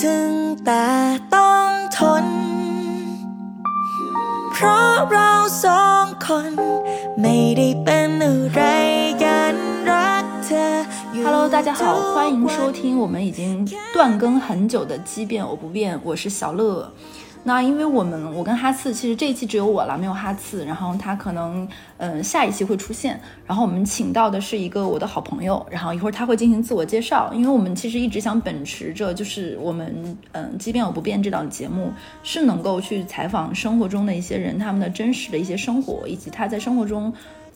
ถึงแต่ต้องทน เพราะเราสองคน ไม่ได้เป็นอะไรกันรักเธออยู่ Hello，大家好，欢迎收听我们已经断更很久的《奇变我不变》，我是小乐。 那因为我们我跟哈次其实这一期只有我了，没有哈次，然后他可能嗯、下一期会出现，然后我们请到的是一个我的好朋友，然后一会儿他会进行自我介绍，因为我们其实一直想秉持着就是我们嗯即便我不变这档节目是能够去采访生活中的一些人他们的真实的一些生活，以及他在生活中。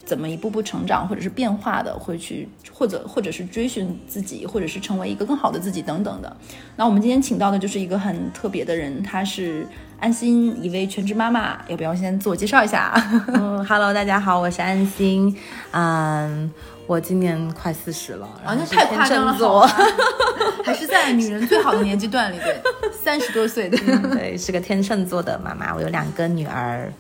怎么一步步成长，或者是变化的，会去或者或者是追寻自己，或者是成为一个更好的自己等等的。那我们今天请到的就是一个很特别的人，她是安心，一位全职妈妈。要不要先自我介绍一下？嗯，Hello，大家好，我是安心。嗯，我今年快四十了，啊，那然后是太夸张了，还是在女人最好的年纪段里，对，三十多岁的。对，是个天秤座的妈妈。我有两个女儿，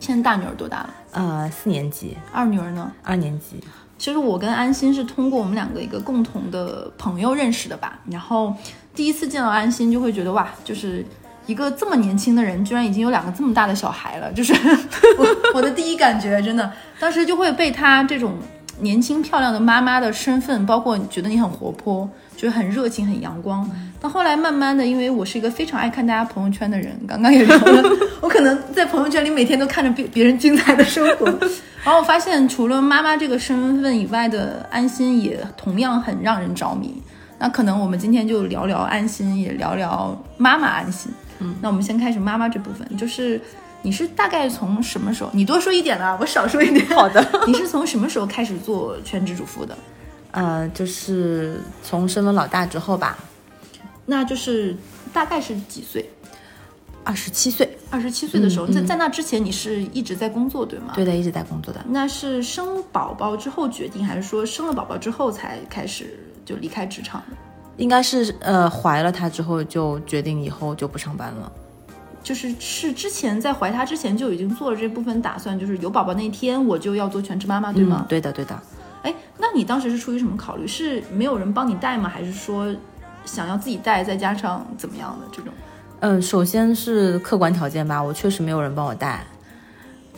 现在大女儿多大了？呃，四年级、二女儿呢？二年级。其实我跟安心是通过我们两个一个共同的朋友认识的吧。然后第一次见到安心，就会觉得哇，就是一个这么年轻的人，居然已经有两个这么大的小孩了。就是 我我的第一感觉，真的，当时就会被她这种年轻漂亮的妈妈的身份，包括觉得你很活泼，觉得很热情、很阳光。但后来慢慢的，因为我是一个非常爱看大家朋友圈的人，刚刚也聊了，我可能在朋友圈里每天都看着别别人精彩的生活，然后我发现除了妈妈这个身份以外的安心，也同样很让人着迷。那可能我们今天就聊聊安心，也聊聊妈妈安心。嗯，那我们先开始妈妈这部分，就是你是大概从什么时候？你多说一点啦，我少说一点。好的。你是从什么时候开始做全职主妇的？呃，就是从生了老大之后吧，那就是大概是几岁？二十七岁，二十七岁的时候，在在那之前你是一直在工作，对吗？对的，一直在工作的。那是生宝宝之后决定，还是说生了宝宝之后才开始就离开职场的？应该是呃怀了他之后就决定以后就不上班了。就是是之前在怀他之前就已经做了这部分打算，就是有宝宝那天我就要做全职妈妈，对吗嗯？对的，对的。哎、那你当时是出于什么考虑？是没有人帮你带吗？还是说想要自己带，再加上怎么样的这种？嗯，首先是客观条件吧，我确实没有人帮我带，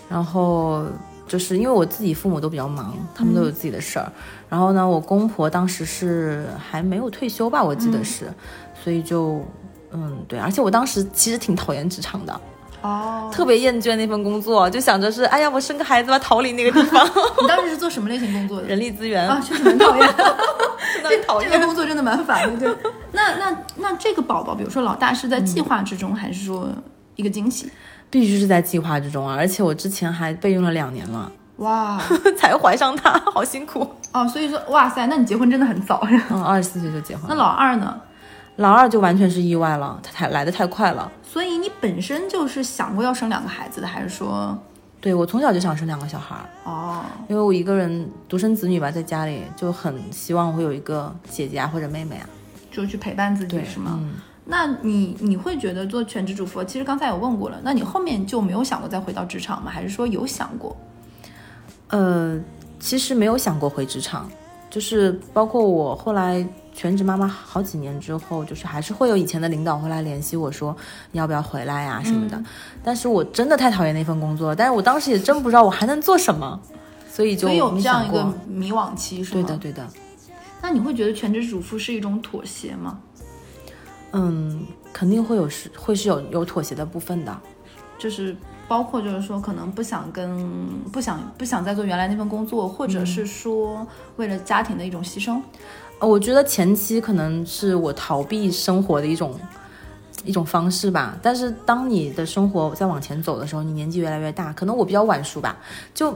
然后就是因为我自己父母都比较忙，他们都有自己的事儿，然后呢，我公婆当时是还没有退休吧，我记得是，所以就嗯对，而且我当时其实挺讨厌职场的，哦，特别厌倦那份工作，就想着是哎呀，我生个孩子吧，逃离那个地方，你当时是做什么类型工作的？人力资源啊，确实蛮讨厌。真的很讨这厌个工作真的蛮烦的，对。那那那这个宝宝，比如说老大是在计划之中，还是说一个惊喜？必须是在计划之中啊，而且我之前还备孕了两年了，哇，才怀上他，好辛苦。哦，所以说，哇塞，那你结婚真的很早呀。嗯，二十四岁就结婚。那老二呢？老二就完全是意外了，他太来的太快了。所以你本身就是想过要生两个孩子的，还是说，对我从小就想生两个小孩儿，哦，因为我一个人独生子女吧，在家里就很希望会有一个姐姐啊或者妹妹啊。就去陪伴自己，是吗？嗯，那你你会觉得做全职主妇，其实刚才有问过了，那你后面就没有想过再回到职场吗？还是说有想过？呃，其实没有想过回职场，就是包括我后来全职妈妈好几年之后，就是还是会有以前的领导会来联系我说你要不要回来呀、什么的。嗯但是我真的太讨厌那份工作了，但是我当时也真不知道我还能做什么，所以就所以有这样一。个迷惘期，是吗？对的，。对的。那你会觉得全职主妇是一种妥协吗？嗯，肯定会有是会是有有妥协的部分的。就是包括就是说，可能不想跟不想不想再做原来那份工作，或者是说为了家庭的一种牺牲。呃我觉得前期可能是我逃避生活的一种一种方式吧，但是当你的生活在往前走的时候，你年纪越来越大，可能我比较晚熟吧，就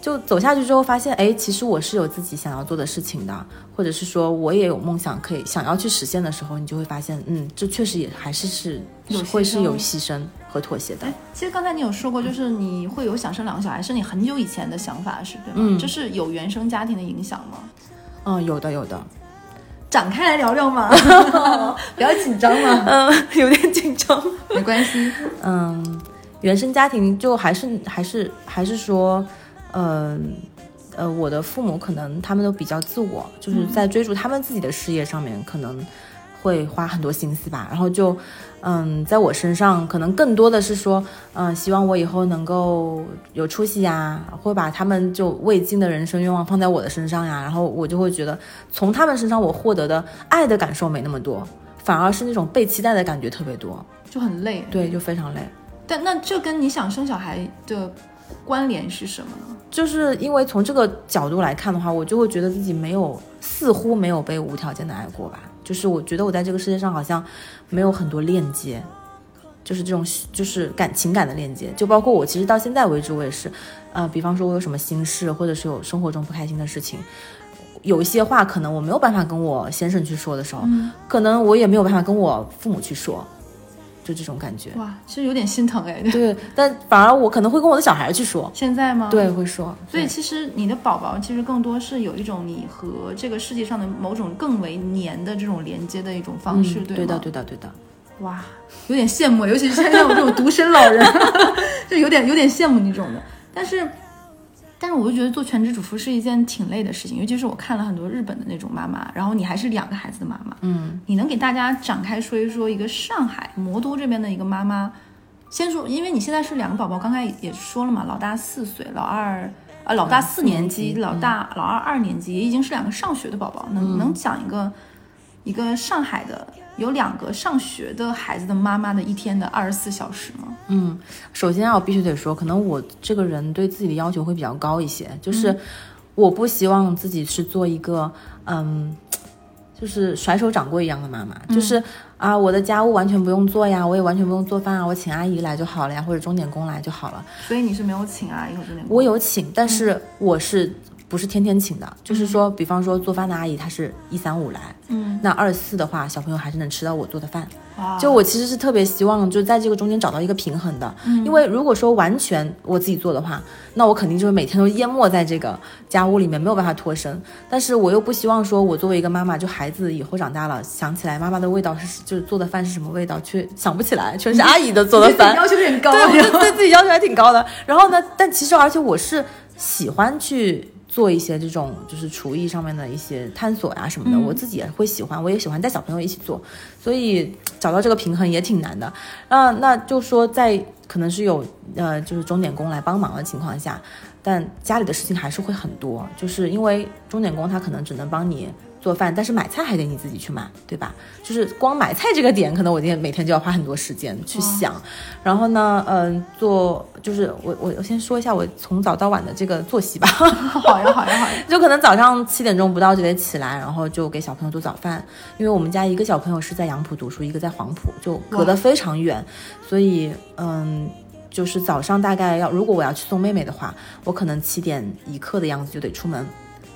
就走下去之后发现，哎，其实我是有自己想要做的事情的，或者是说我也有梦想可以想要去实现的时候，你就会发现，嗯，这确实也还是是有会是有牺牲和妥协的哎。，其实刚才你有说过，就是你会有想生两个小孩，是你很久以前的想法，是对吗？嗯这是有原生家庭的影响吗？嗯，有的有的，展开来聊聊嘛，不要紧张嘛，嗯，有点紧张。没关系。嗯，原生家庭就还是还是还是说，呃呃，我的父母可能他们都比较自我，就是在追逐他们自己的事业上面，可能会花很多心思吧。然后就，嗯，在我身上可能更多的是说，嗯，希望我以后能够有出息呀，会把他们就未尽的人生愿望放在我的身上呀。然后我就会觉得，从他们身上我获得的爱的感受没那么多，反而是那种被期待的感觉特别多。就很累。对，就非常累。但那这跟你想生小孩的关联是什么呢？就是因为从这个角度来看的话，我就会觉得自己没有，似乎没有被无条件的爱过吧。就是我觉得我在这个世界上好像没有很多链接，就是这种就是感情感的链接。就包括我其实到现在为止，我也是，呃，比方说我有什么心事，或者是有生活中不开心的事情，有一些话可能我没有办法跟我先生去说的时候，可能我也没有办法跟我父母去说。就这种感觉哇，其实有点心疼哎。对，但反而我可能会跟我的小孩去说。现在吗？对，会说。所以其实你的宝宝其实更多是有一种你和这个世界上的某种更为黏的这种连接的一种方式，对吗？对的，对的，对的。哇，有点羡慕，尤其是像我这种独生老人，就有点有点羡慕那种的。但是。但是我就觉得做全职主妇是一件挺累的事情，尤其是我看了很多日本的那种妈妈，然后你还是两个孩子的妈妈，嗯，你能给大家展开说一说一个上海魔都这边的一个妈妈，先说，因为你现在是两个宝宝，刚才也说了嘛，老大四岁，老二呃老大四年级，老大老二二年级，也已经是两个上学的宝宝，能能讲一个一个上海的。有两个上学的孩子的妈妈的一天的二十四小时吗？嗯，首先啊，我必须得说，可能我这个人对自己的要求会比较高一些，就是我不希望自己是做一个嗯，就是甩手掌柜一样的妈妈，就是啊，我的家务完全不用做呀，我也完全不用做饭啊，我请阿姨来就好了呀，或者钟点工来就好了。所以你是没有请阿姨或钟点工？我有请，但是我是。不是天天请的，就是说，比方说做饭的阿姨，她是一三五来，嗯，那二四的话，小朋友还是能吃到我做的饭。就我其实是特别希望，就在这个中间找到一个平衡的，因为如果说完全我自己做的话，那我肯定就是每天都淹没在这个家务里面，没有办法脱身。但是我又不希望说，我作为一个妈妈，就孩子以后长大了，想起来妈妈的味道是，就是做的饭是什么味道，却想不起来，全是阿姨的做的饭，要求有点高，对，对自己要求还挺高的。然后呢，但其实而且我是喜欢去。做一些这种就是厨艺上面的一些探索呀什么的，我自己也会喜欢，我也喜欢带小朋友一起做，所以找到这个平衡也挺难的。那那就说在可能是有呃就是钟点工来帮忙的情况下，但家里的事情还是会很多，就是因为钟点工他可能只能帮你。做饭，但是买菜还得你自己去买，对吧？就是光买菜这个点，可能我今天每天就要花很多时间去想。然后呢，嗯，做就是我我我先说一下我从早到晚的这个作息吧。好呀好呀好呀，就可能早上七点钟不到就得起来，然后就给小朋友做早饭。因为我们家一个小朋友是在杨浦读书，一个在黄浦，就隔得非常远，所以嗯，就是早上大概要如果我要去送妹妹的话，我可能七点一刻的样子就得出门。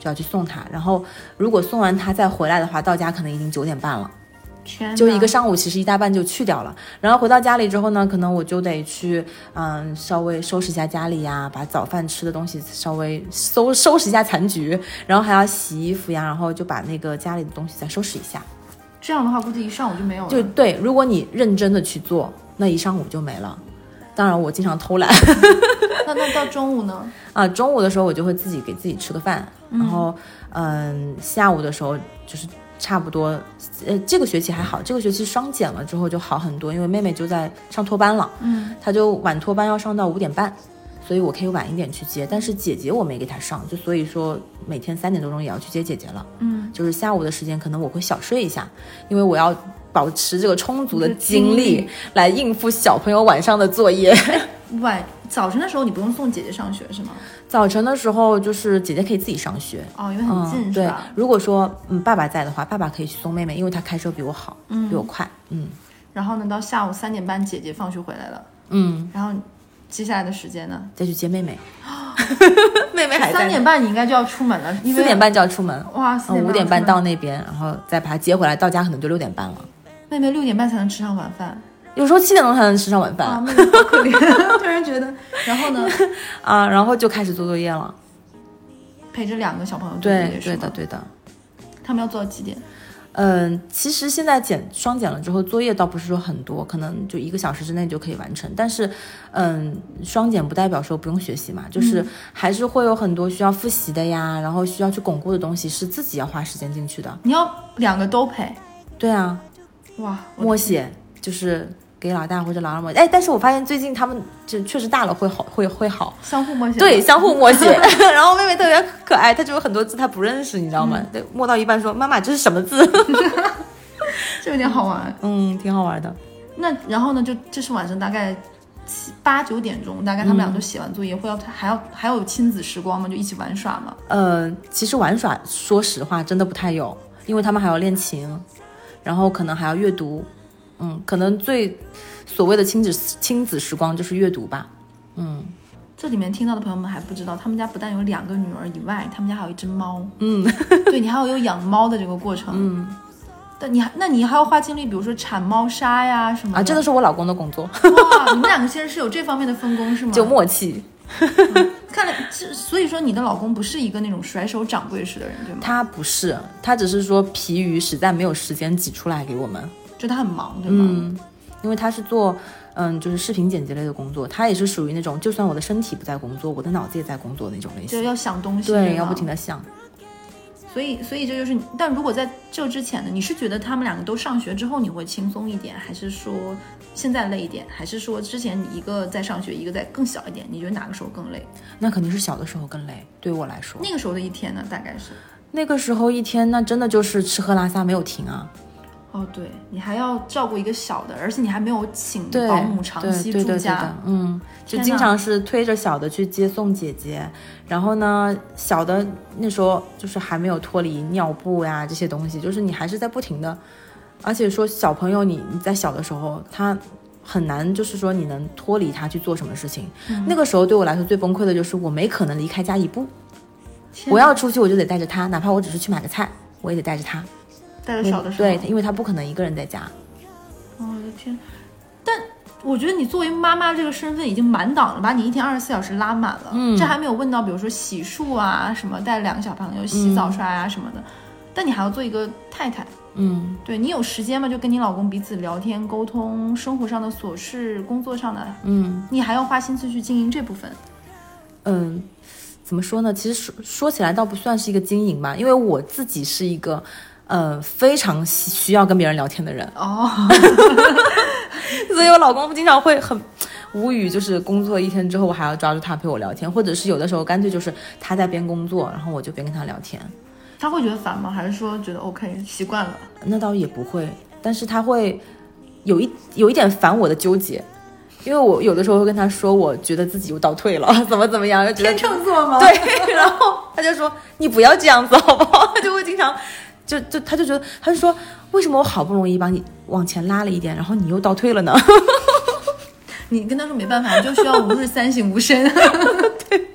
就要去送他，然后如果送完他再回来的话，到家可能已经九点半了。天，就一个上午，其实一大半就去掉了。然后回到家里之后呢，可能我就得去，嗯，稍微收拾一下家里呀，把早饭吃的东西稍微收 收拾一下残局，然后还要洗衣服呀，然后就把那个家里的东西再收拾一下。这样的话，估计一上午就没有了。就对，如果你认真的去做，那一上午就没了。当然，我经常偷懒。那那到中午呢？啊，中午的时候我就会自己给自己吃个饭，然后，嗯，下午的时候就是差不多，呃，这个学期还好，这个学期双减了之后就好很多，因为妹妹就在上托班了，嗯，她就晚托班要上到五点半，所以我可以晚一点去接，但是姐姐我没给她上，就所以说每天三点多钟也要去接姐姐了，嗯，就是下午的时间可能我会小睡一下，因为我要保持这个充足的精力来应付小朋友晚上的作业。晚早晨的时候你不用送姐姐上学是吗？早晨的时候就是姐姐可以自己上学哦，因为很近是吧？如果说嗯爸爸在的话，爸爸可以去送妹妹，因为他开车比我好，嗯，比我快，嗯。然后呢，到下午三点半姐姐放学回来了，嗯，然后接下来的时间呢，再去接妹妹。妹妹还三点半你应该就要出门了，四点半就要出门。哇，五点半到那边，然后再把她接回来，到家可能就六点半了。妹妹六点半才能吃上晚饭。有时候七点钟才能吃上晚饭，好可怜。突然觉得，然后呢？啊，然后就开始做作业了，陪着两个小朋友做作业，对的，对的。他们要做到几点？嗯，其实现在减双减了之后，作业倒不是说很多，可能就一个小时之内就可以完成。但是，嗯，双减不代表说不用学习嘛，就是还是会有很多需要复习的呀，然后需要去巩固的东西，是自己要花时间进去的。你要两个都陪？对啊。哇，默写，就是给老大或者老二默写。哎，但是我发现最近他们就确实大了会好，会会好。相互默写，对，，相互默写。然后妹妹特别可爱，她就有很多字她不认识，你知道吗？对，默到一半说：“妈妈，这是什么字 这有点好玩。？”嗯，挺好玩的。那然后呢，就这是晚上大概七八九点钟，大概他们俩都写完作业，会要还要还有亲子时光吗？就一起玩耍吗？呃，其实玩耍，说实话，真的不太有，因为他们还要练琴，然后可能还要阅读。嗯，可能最所谓的亲子亲子时光就是阅读吧。嗯这里面听到的朋友们还不知道，他们家不但有两个女儿以外，他们家还有一只猫。嗯对你还要有养猫的这个过程。嗯但你还那你还要花精力，比如说铲猫砂呀什么啊，这都是我老公的工作，哇，你们两个其实是有这方面的分工是吗？就默契。看来，这所以说你的老公不是一个那种甩手掌柜式的人，对吗？他不是，他只是说疲于实在没有时间挤出来给我们。就他很忙，对吗？嗯，因为他是做嗯就是视频剪辑类的工作，他也是属于那种就算我的身体不在工作，我的脑子也在工作那种类型。就要想东西，对，要不停的想。所以，所以这就是，但如果在这之前呢，你是觉得他们两个都上学之后你会轻松一点，还是说现在累一点，还是说之前你一个在上学，一个在更小一点？你觉得哪个时候更累？那肯定是小的时候更累，对我来说。那个时候的一天呢，大概是？那个时候一天那真的就是吃喝拉撒没有停啊。哦，对你还要照顾一个小的，而且你还没有请，保姆长期住家，，嗯，就经常是推着小的去接送姐姐，然后呢，小的那时候就是还没有脱离尿布呀这些东西，就是你还是在不停的，而且说小朋友你你在小的时候他。很难，就是说你能脱离他去做什么事情。嗯那个时候对我来说最崩溃的就是我没可能离开家一步，我要出去我就得带着他，哪怕我只是去买个菜，我也得带着他。带着小的时候，对，因为他不可能一个人在家。哦我的天！但我觉得你作为妈妈这个身份已经满档了，把你一天二十四小时拉满了。嗯这还没有问到，比如说洗漱啊，什么带两个小朋友洗澡刷牙什么的。但你还要做一个太太，嗯，对你有时间吗？就跟你老公彼此聊天沟通，生活上的琐事、工作上的，嗯你还要花心思去经营这部分。嗯，怎么说呢？其实说说起来倒不算是一个经营吧，因为我自己是一个呃非常需需要跟别人聊天的人，哦，所以我老公经常会很无语，就是工作一天之后，我还要抓住他陪我聊天，或者是有的时候干脆就是他在边工作，然后我就边跟他聊天。他会觉得烦吗？还是说觉得 OK 习惯了？那倒也不会，但是他会有一有一点烦我的纠结。因为我有的时候会跟他说，我觉得自己又倒退了，怎么怎么样，就觉得天秤座吗？对，然后他就说你不要这样子好不好？他 就会经常，就就他就觉得，他就说为什么我好不容易把你往前拉了一点，然后你又倒退了呢？你跟他说没办法，你就需要吾日三省吾身。对。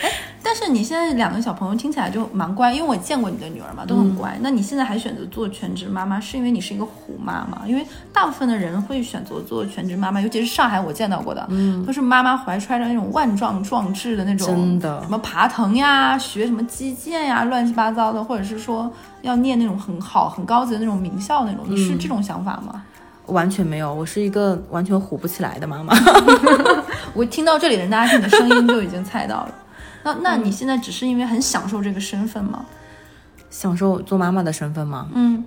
哎，但是你现在两个小朋友听起来就蛮乖，因为我见过你的女儿嘛，都很乖。那你现在还选择做全职妈妈，是因为你是一个虎妈吗？因为大部分的人会选择做全职妈妈，尤其是上海我见到过的，嗯，都是妈妈怀揣着那种万状壮志的那种，真的什么爬藤呀，学什么击剑呀，乱七八糟的，或者是说要念那种很好很高级的那种名校那种，你是这种想法吗？完全没有，我是一个完全虎不起来的妈妈。我听到这里，人大家听你的声音就已经猜到了。那那你现在只是因为很享受这个身份吗？享受做妈妈的身份吗？嗯，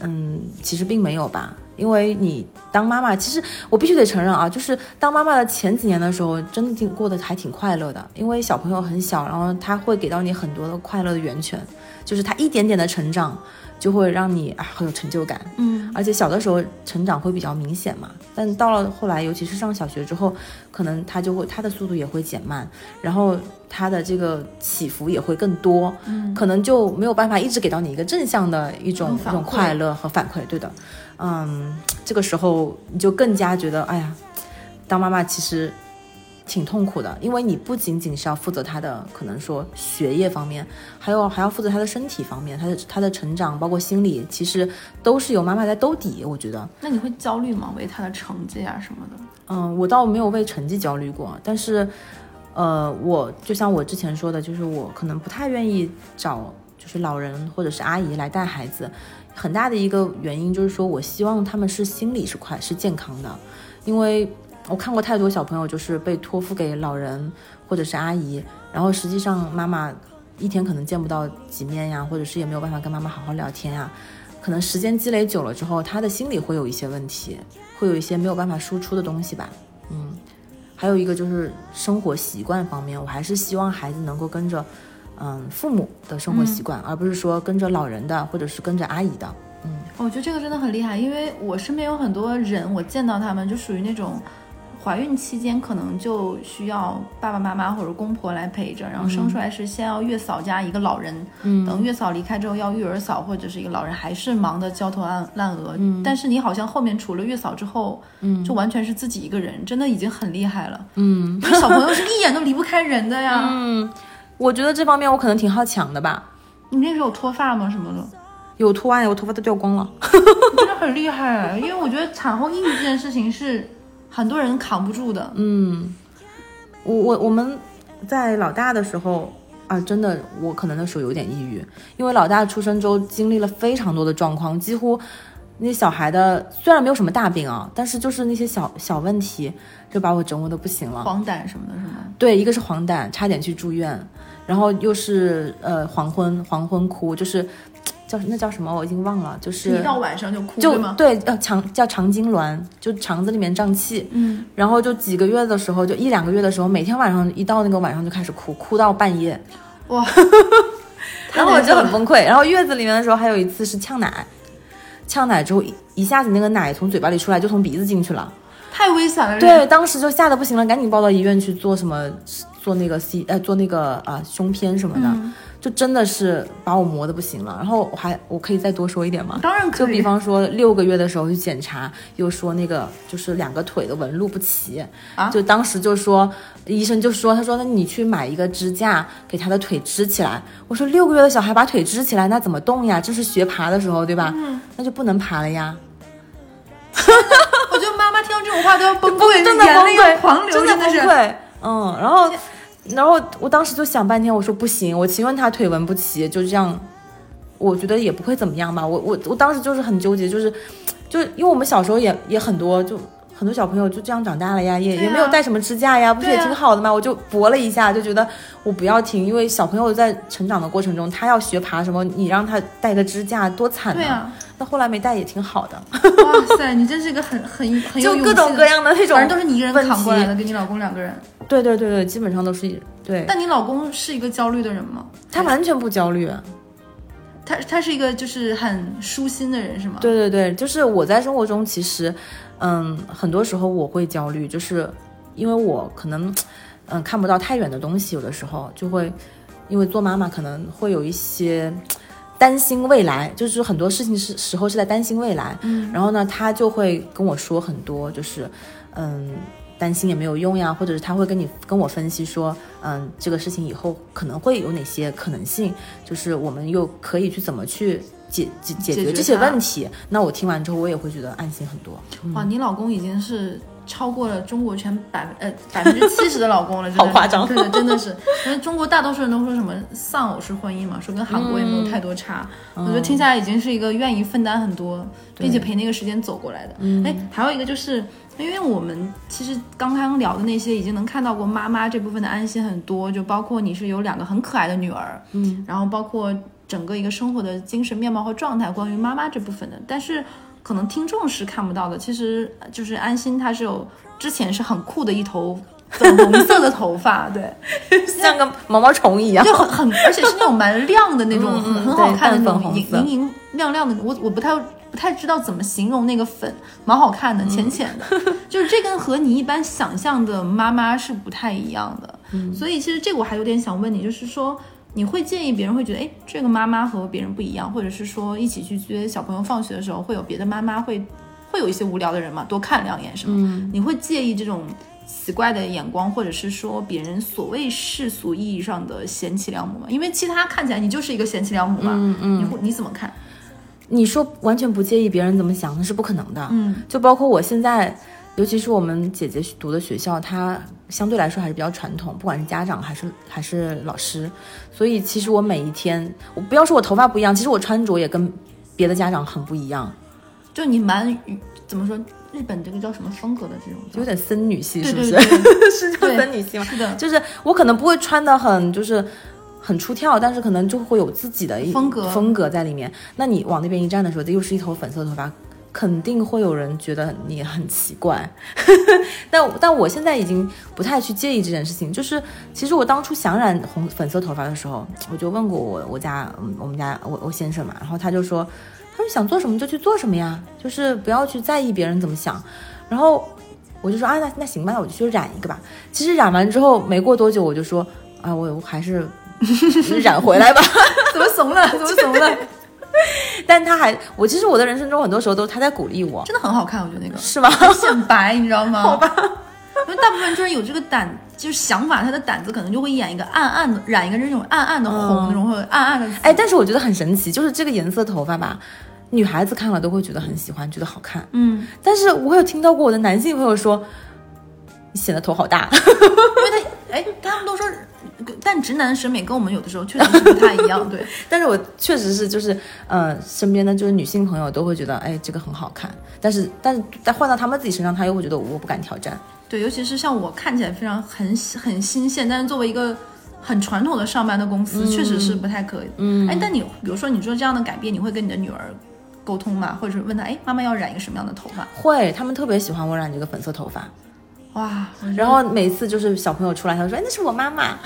嗯，其实并没有吧，因为你当妈妈，其实我必须得承认啊，就是当妈妈的前几年的时候，真的挺过得还挺快乐的，因为小朋友很小，然后他会给到你很多的快乐的源泉，就是他一点点的成长，就会让你啊很有成就感。嗯，而且小的时候成长会比较明显嘛，但到了后来，尤其是上小学之后，可能他就会他的速度也会减慢，然后他的这个起伏也会更多，嗯，可能就没有办法一直给到你一个正向的一种一种快乐和反馈，对的，嗯，这个时候你就更加觉得，哎呀，当妈妈其实。挺痛苦的，因为你不仅仅是要负责他的可能说学业方面，还有还要负责他的身体方面，他的他的成长，包括心理，其实都是有妈妈在兜底。我觉得，那你会焦虑吗？为他的成绩啊什么的？嗯，我倒没有为成绩焦虑过，但是，呃，我就像我之前说的，就是我可能不太愿意找就是老人或者是阿姨来带孩子，很大的一个原因就是说我希望他们是心理是快是健康的，因为我看过太多小朋友就是被托付给老人或者是阿姨，然后实际上妈妈一天可能见不到几面呀，或者是也没有办法跟妈妈好好聊天呀。可能时间积累久了之后，他的心里会有一些问题，会有一些没有办法输出的东西吧。嗯，还有一个就是生活习惯方面，我还是希望孩子能够跟着，嗯，父母的生活习惯，而不是说跟着老人的或者是跟着阿姨的。嗯，我觉得这个真的很厉害，因为我身边有很多人，我见到他们就属于那种。怀孕期间可能就需要爸爸妈妈或者公婆来陪着，然后生出来是先要月嫂加一个老人，嗯等月嫂离开之后要育儿嫂或者是一个老人，还是忙得焦头烂烂额。但是你好像后面除了月嫂之后，嗯就完全是自己一个人，真的已经很厉害了。嗯 因为小朋友是一眼都离不开人的呀。嗯，我觉得这方面我可能挺好强的吧。你那时候有脱发吗？什么的？有脱啊，我头发都掉光了。真的很厉害，因为我觉得产后抑郁这件事情是很多人扛不住的。嗯，我我我们在老大的时候啊，真的我可能那时候有点抑郁，因为老大出生之后经历了非常多的状况，几乎那小孩的虽然没有什么大病啊，但是就是那些小小问题就把我折磨的不行了。黄疸什么的，是吗？对，一个是黄疸，差点去住院，然后又是呃黄昏黄昏哭，就是叫那叫什么我已经忘了，就是一到晚上就哭，就对吗？对呃肠叫肠痉挛，就肠子里面胀气，嗯，然后就几个月的时候，就一两个月的时候，每天晚上一到那个晚上就开始哭，哭到半夜，哇，然后我就很崩溃。然后月子里面的时候，还有一次是呛奶，呛奶之后一一下子那个奶从嘴巴里出来，就从鼻子进去了。太危险了。对，当时就吓得不行了，赶紧抱到医院去做什么，做那个 C 呃做那个啊、胸片什么的，嗯就真的是把我磨得不行了。然后我还我可以再多说一点吗？当然可以。就比方说六个月的时候去检查，又说那个就是两个腿的纹路不齐，啊就当时就说医生就说，他说那你去买一个支架给他的腿支起来。我说六个月的小孩把腿支起来，那怎么动呀？这是学爬的时候对吧？嗯那就不能爬了呀。我觉得妈妈听到这种话都要崩溃，真的崩溃狂流，真的。崩溃。嗯，然后，然后我当时就想半天，我说不行，我情愿他腿纹不齐，就这样，我觉得也不会怎么样吧。我我我当时就是很纠结，就是，就是因为我们小时候也也很多，就很多小朋友就这样长大了呀，也、啊也没有带什么支架呀，不是也挺好的吗？我就搏了一下，就觉得我不要停，因为小朋友在成长的过程中，他要学爬什么，你让他带个支架，多惨对啊，那后来没带也挺好的，哇塞，你真是一个很很很有就各种各，样的那种，反正都是你一个人扛过来的，跟你老公两个人。对对对对，基本上都是对。但你老公是一个焦虑的人吗？他完全不焦虑。他他是一个就是很舒心的人是吗？，对对对，就是我在生活中其实，嗯，很多时候我会焦虑，就是因为我可能，嗯，看不到太远的东西，有的时候就会，因为做妈妈可能会有一些担心未来，就是很多事情是时候是在担心未来，嗯，然后呢，他就会跟我说很多，就是，嗯。担心也没有用呀，或者是他会跟你跟我分析说，嗯，这个事情以后可能会有哪些可能性，就是我们又可以去怎么去解解解决这些问题。那我听完之后，我也会觉得安心很多。哇，你老公已经是超过了中国全百呃百分之七十的老公了，真的好夸张对的，真的是。因为中国大多数人都说什么丧偶式婚姻嘛，说跟韩国也没有太多差。我觉得听下来已经是一个愿意分担很多，并且陪那个时间走过来的。哎，还有一个就是。因为我们其实刚刚聊的那些，已经能看到过妈妈这部分的安心很多，就包括你是有两个很可爱的女儿，嗯，然后包括整个一个生活的精神面貌和状态，关于妈妈这部分的，但是可能听众是看不到的。其实就是安心，他是有之前是很酷的一头粉红色的头发，对，像个毛毛虫一样。就很很，而且是那种蛮亮的那种，很很好看的那种莹红色莹莹亮亮的。我我不太不太知道怎么形容那个粉，蛮好看的，浅浅的。就是这跟和你一般想象的妈妈是不太一样的。所以其实这个我还有点想问你，就是说。你会建议别人会觉得，哎，这个妈妈和别人不一样，或者是说一起去接小朋友放学的时候，会有别的妈妈会会有一些无聊的人嘛，多看两眼什么？嗯，你会介意这种奇怪的眼光，或者是说别人所谓世俗意义上的贤妻良母吗？因为其他看起来你就是一个贤妻良母嘛，嗯嗯你会你怎么看？你说完全不介意别人怎么想，那是不可能的。嗯，就包括我现在，尤其是我们姐姐读的学校，它相对来说还是比较传统，不管是家长还是还是老师，所以其实我每一天，我不要说我头发不一样，其实我穿着也跟别的家长很不一样，就你蛮怎么说？日本这个叫什么风格的这种叫？有点森女系，是不是？对对 是叫对森女系吗？是的，就是我可能不会穿的很就是很出挑，但是可能就会有自己的一风格风格在里面。那你往那边一站的时候，这又是一头粉色头发，肯定会有人觉得你很奇怪。但但我现在已经不太去介意这件事情。就是其实我当初想染红粉色头发的时候，我就问过我我家我们家我我先生嘛，然后他就说，他说想做什么就去做什么呀，就是不要去在意别人怎么想。然后我就说啊，那那行吧，我就去染一个吧。其实染完之后没过多久，我就说啊，我还 是染回来吧。怎么怂了？怎么怂了？但他还，我其实我的人生中很多时候都他在鼓励我，真的很好看，我觉得那个是吗？显白，你知道吗？好吧。因为大部分人就是有这个胆，就是想法，他的胆子可能就会演一个暗暗的，染一个那种暗暗的红，那种或者暗暗的紫。哎，但是我觉得很神奇，就是这个颜色头发吧，女孩子看了都会觉得很喜欢，觉得好看。嗯，但是我有听到过我的男性朋友说，你显得头好大。因为他，哎，他们都说，但直男的审美跟我们有的时候确实是不太一样，对。但是我确实是就是，呃，身边的就是女性朋友都会觉得，哎，这个很好看。但是，但是在换到他们自己身上，他又会觉得我不敢挑战。对，尤其是像我看起来非常很很新鲜，但是作为一个很传统的上班的公司，确实是不太可以。嗯，哎，但你比如说你做这样的改变，你会跟你的女儿沟通吗？或者是问她，哎，妈妈要染一个什么样的头发？会，他们特别喜欢我染这个粉色头发。哇，然后每次就是小朋友出来，他说：“哎，那是我妈妈。”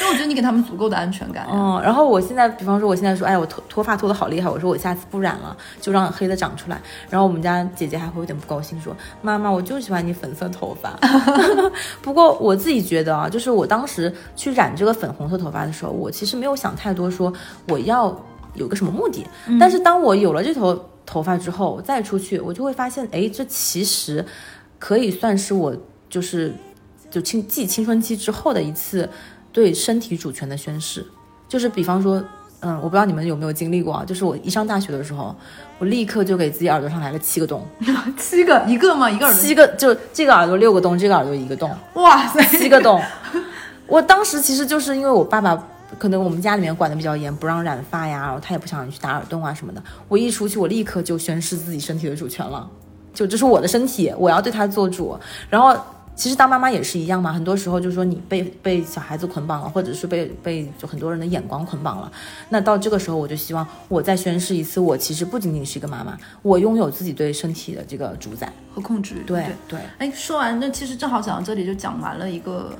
因为我觉得你给他们足够的安全感。嗯，然后我现在，比方说，我现在说：“哎，我脱脱发脱的好厉害。”我说：“我下次不染了，就让黑的长出来。”然后我们家姐姐还会有点不高兴，说：“妈妈，我就喜欢你粉色头发。” 不过我自己觉得啊，就是我当时去染这个粉红色头发的时候，我其实没有想太多，说我要有个什么目的。但是当我有了这头头发之后，再出去，我就会发现，哎，这其实。可以算是我就是就青继青春期之后的一次对身体主权的宣誓，就是比方说，嗯，我不知道你们有没有经历过啊，就是我一上大学的时候，我立刻就给自己耳朵上来了七个洞，七个一个吗？一个耳朵七个，就这个耳朵六个洞，这个耳朵一个洞，哇塞，七个洞。我当时其实就是因为我爸爸可能我们家里面管的比较严，不让染发呀，然后他也不想去打耳洞啊什么的。我一出去，我立刻就宣誓自己身体的主权了。就这是我的身体，我要对它做主。然后其实当妈妈也是一样嘛，很多时候就是说你被被小孩子捆绑了，或者是被被就很多人的眼光捆绑了。那到这个时候，我就希望我再宣誓一次，我其实不仅仅是一个妈妈，我拥有自己对身体的这个主宰和控制。对对。哎，说完那其实正好讲到这里就讲完了一个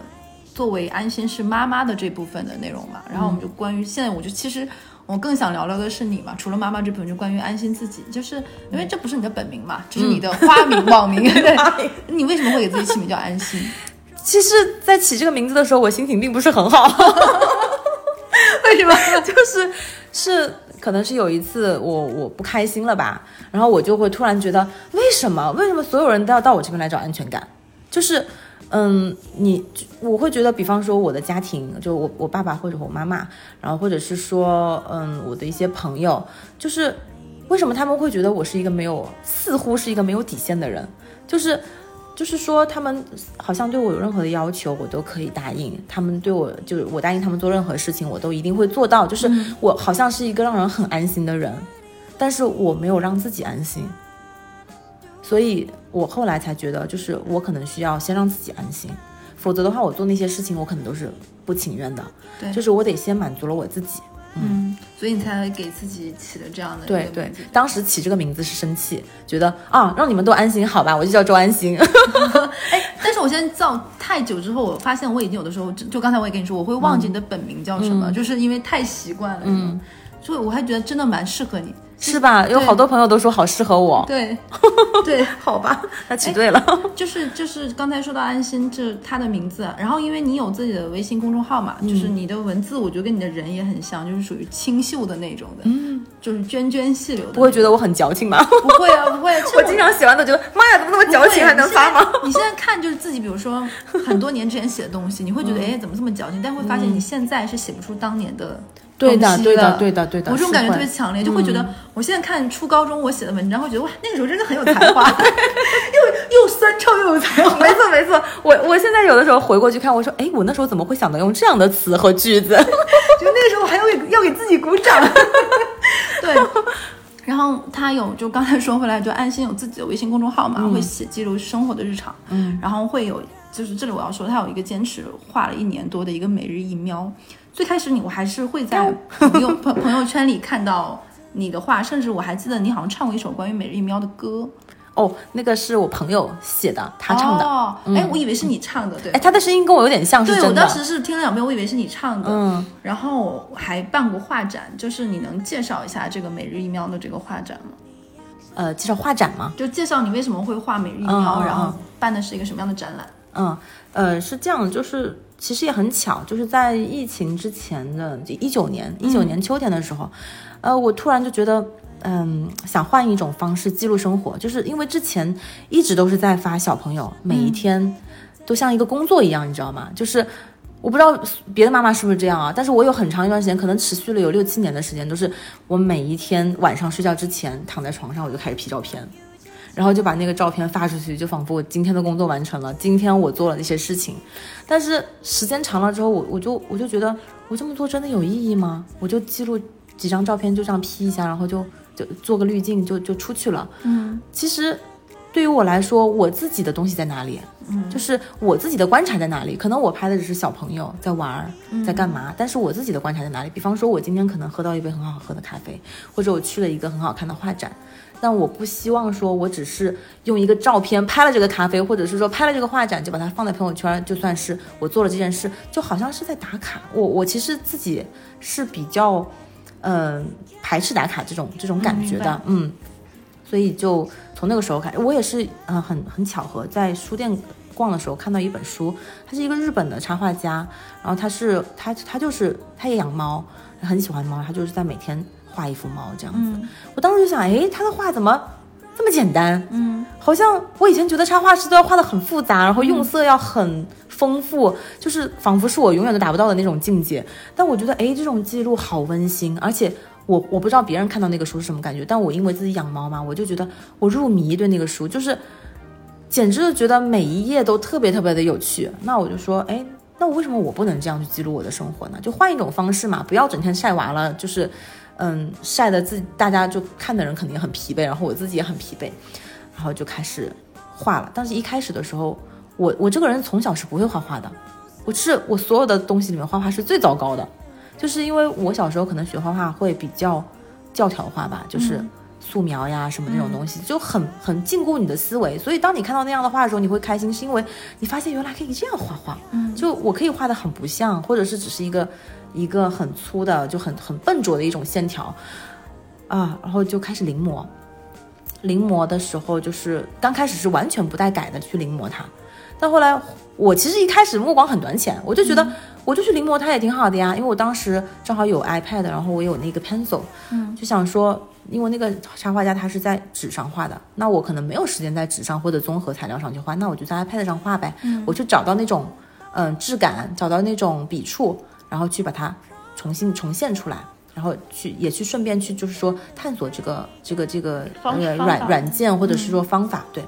作为安心是妈妈的这部分的内容嘛。然后我们就关于现在，我就其实。我更想聊聊的是你嘛，除了妈妈这部分，就关于安心自己，就是因为这不是你的本名嘛，这是你的花名、网名。对，你为什么会给自己起名叫安心？其实，在起这个名字的时候，我心情并不是很好。为什么？就是是，可能是有一次我我不开心了吧，然后我就会突然觉得，为什么？为什么所有人都要到我这边来找安全感？就是。嗯，你我会觉得，比方说我的家庭，就我我爸爸或者我妈妈，然后或者是说，嗯，我的一些朋友，就是为什么他们会觉得我是一个没有，似乎是一个没有底线的人，就是就是说他们好像对我有任何的要求，我都可以答应，他们对我就是我答应他们做任何事情，我都一定会做到，就是我好像是一个让人很安心的人，但是我没有让自己安心。所以我后来才觉得，就是我可能需要先让自己安心，否则的话，我做那些事情，我可能都是不情愿的。对，就是我得先满足了我自己。嗯，所以你才会给自己起的这样的。对对，当时起这个名字是生气，觉得啊，让你们都安心，好吧，我就叫周安心。哎，但是我现在造太久之后，我发现我已经有的时候，就刚才我也跟你说，我会忘记你的本名叫什么，就是因为太习惯了。嗯，所以我还觉得真的蛮适合你。是吧？有好多朋友都说好适合我。对，对，好吧，他起对了。就是就是刚才说到安心，这他的名字。然后因为你有自己的微信公众号嘛，就是你的文字，我觉得跟你的人也很像，就是属于清秀的那种的，嗯，就是涓涓细流的。不会觉得我很矫情吗？不会啊，不会。我经常写完都觉得，妈呀，怎么那么矫情，还能发吗？你现在看就是自己，比如说很多年之前写的东西，你会觉得哎，怎么这么矫情？但会发现你现在是写不出当年的。对的，对的，对的，对的。我这种感觉特别强烈，就会觉得我现在看初高中我写的文章，会觉得哇，那个时候真的很有才华，又又酸臭又有才华。没错，没错。我我现在有的时候回过去看，我说，哎，我那时候怎么会想到用这样的词和句子？就那个时候还要给要给自己鼓掌。对。然后他有，就刚才说回来，就安心有自己的微信公众号嘛，会写记录生活的日常。嗯。然后会有就是这里我要说，他有一个坚持画了一年多的一个每日一喵。最开始你我还是会在朋友朋 朋友圈里看到你的画，甚至我还记得你好像唱过一首关于每日一喵的歌，哦，那个是我朋友写的，他唱的。哦，哎，我以为是你唱的，对哎，。他的声音跟我有点像，是对，真的。我当时是听了两遍，我以为是你唱的，嗯，然后还办过画展，就是你能介绍一下这个每日一喵的这个画展吗？呃，介绍画展吗？就介绍你为什么会画每日一喵，然后嗯办的是一个什么样的展览？嗯，呃，是这样，就是其实也很巧，就是在疫情之前的一九年，一九年秋天的时候，呃，我突然就觉得。嗯，想换一种方式记录生活，就是因为之前一直都是在发小朋友，每一天都像一个工作一样，你知道吗？就是我不知道别的妈妈是不是这样啊，但是我有很长一段时间，可能持续了有六七年的时间，都是我每一天晚上睡觉之前躺在床上，我就开始 P 照片，然后就把那个照片发出去，就仿佛我今天的工作完成了，今天我做了那些事情。但是时间长了之后，我我就我就觉得我这么做真的有意义吗？我就记录几张照片，就这样 P 一下，然后就就做个滤镜，就就出去了。嗯其实对于我来说，我自己的东西在哪里？嗯就是我自己的观察在哪里？可能我拍的只是小朋友在玩儿，在干嘛，但是我自己的观察在哪里？比方说，我今天可能喝到一杯很好喝的咖啡，或者我去了一个很好看的画展。但我不希望说，我只是用一个照片拍了这个咖啡，或者是说拍了这个画展，就把它放在朋友圈，就算是我做了这件事，就好像是在打卡。我我其实自己是比较，嗯、排斥打卡这种这种感觉的，嗯，所以就从那个时候开始，我也是，呃，很很巧合，在书店逛的时候看到一本书，他是一个日本的插画家，然后他是他他就是他也养猫，很喜欢猫，他就是在每天画一幅猫这样子。嗯我当时就想，诶，他的画怎么这么简单？嗯好像我以前觉得插画师都要画的很复杂，然后用色要很丰富，就是仿佛是我永远都达不到的那种境界。但我觉得，诶，这种记录好温馨，而且我我不知道别人看到那个书是什么感觉，但我因为自己养猫嘛，我就觉得我入迷对那个书，就是简直就觉得每一页都特别特别的有趣。那我就说，诶，那我为什么我不能这样去记录我的生活呢？就换一种方式嘛，不要整天晒娃了，就是。嗯，晒的自大家就看的人肯定很疲惫，然后我自己也很疲惫，然后就开始画了。但是一开始的时候，我我这个人从小是不会画画的，我是我所有的东西里面画画是最糟糕的，就是因为我小时候可能学画画会比较教条化吧，就是素描呀什么那种东西，就很很禁锢你的思维。所以当你看到那样的画的时候，你会开心，是因为你发现原来可以这样画画，嗯就我可以画的很不像，或者是只是一个一个很粗的，就很很笨拙的一种线条啊，然后就开始临摹。临摹的时候，就是刚开始是完全不带改的去临摹它，但后来我其实一开始目光很短浅，我就觉得我就去临摹它也挺好的呀，因为我当时正好有 iPad，然后我有那个 pencil，嗯，就想说，因为那个插画家他是在纸上画的，那我可能没有时间在纸上或者综合材料上去画，那我就在 iPad 上画呗，嗯。我去找到那种嗯质感，找到那种笔触，然后去把它重新重现出来。然后去也去顺便去就是说探索这个这个这个方呃软软件或者是说方法、对，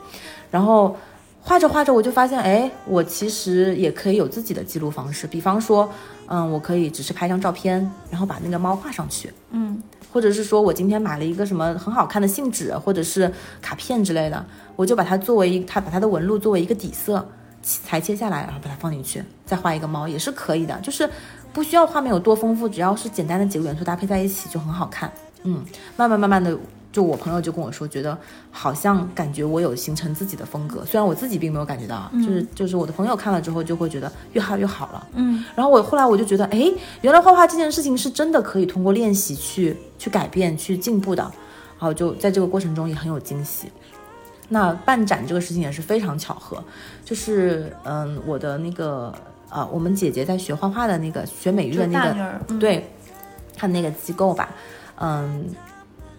然后画着画着我就发现哎，我其实也可以有自己的记录方式，比方说嗯，我可以只是拍张照片，然后把那个猫画上去，嗯。或者是说我今天买了一个什么很好看的信纸或者是卡片之类的，我就把它作为一它把它的纹路作为一个底色裁切下来，然后把它放进去，再画一个猫也是可以的，就是不需要画面有多丰富，只要是简单的几个元素搭配在一起就很好看。嗯，慢慢慢慢的，就我朋友就跟我说，觉得好像感觉我有形成自己的风格，虽然我自己并没有感觉到啊，就是就是我的朋友看了之后就会觉得越画越好了。嗯然后我后来我就觉得，哎，原来画画这件事情是真的可以通过练习去去改变、去进步的。然后就在这个过程中也很有惊喜。那办展这个事情也是非常巧合，就是嗯，我的那个呃，我们姐姐在学画画的那个学美育的那个对，她那个机构吧，嗯，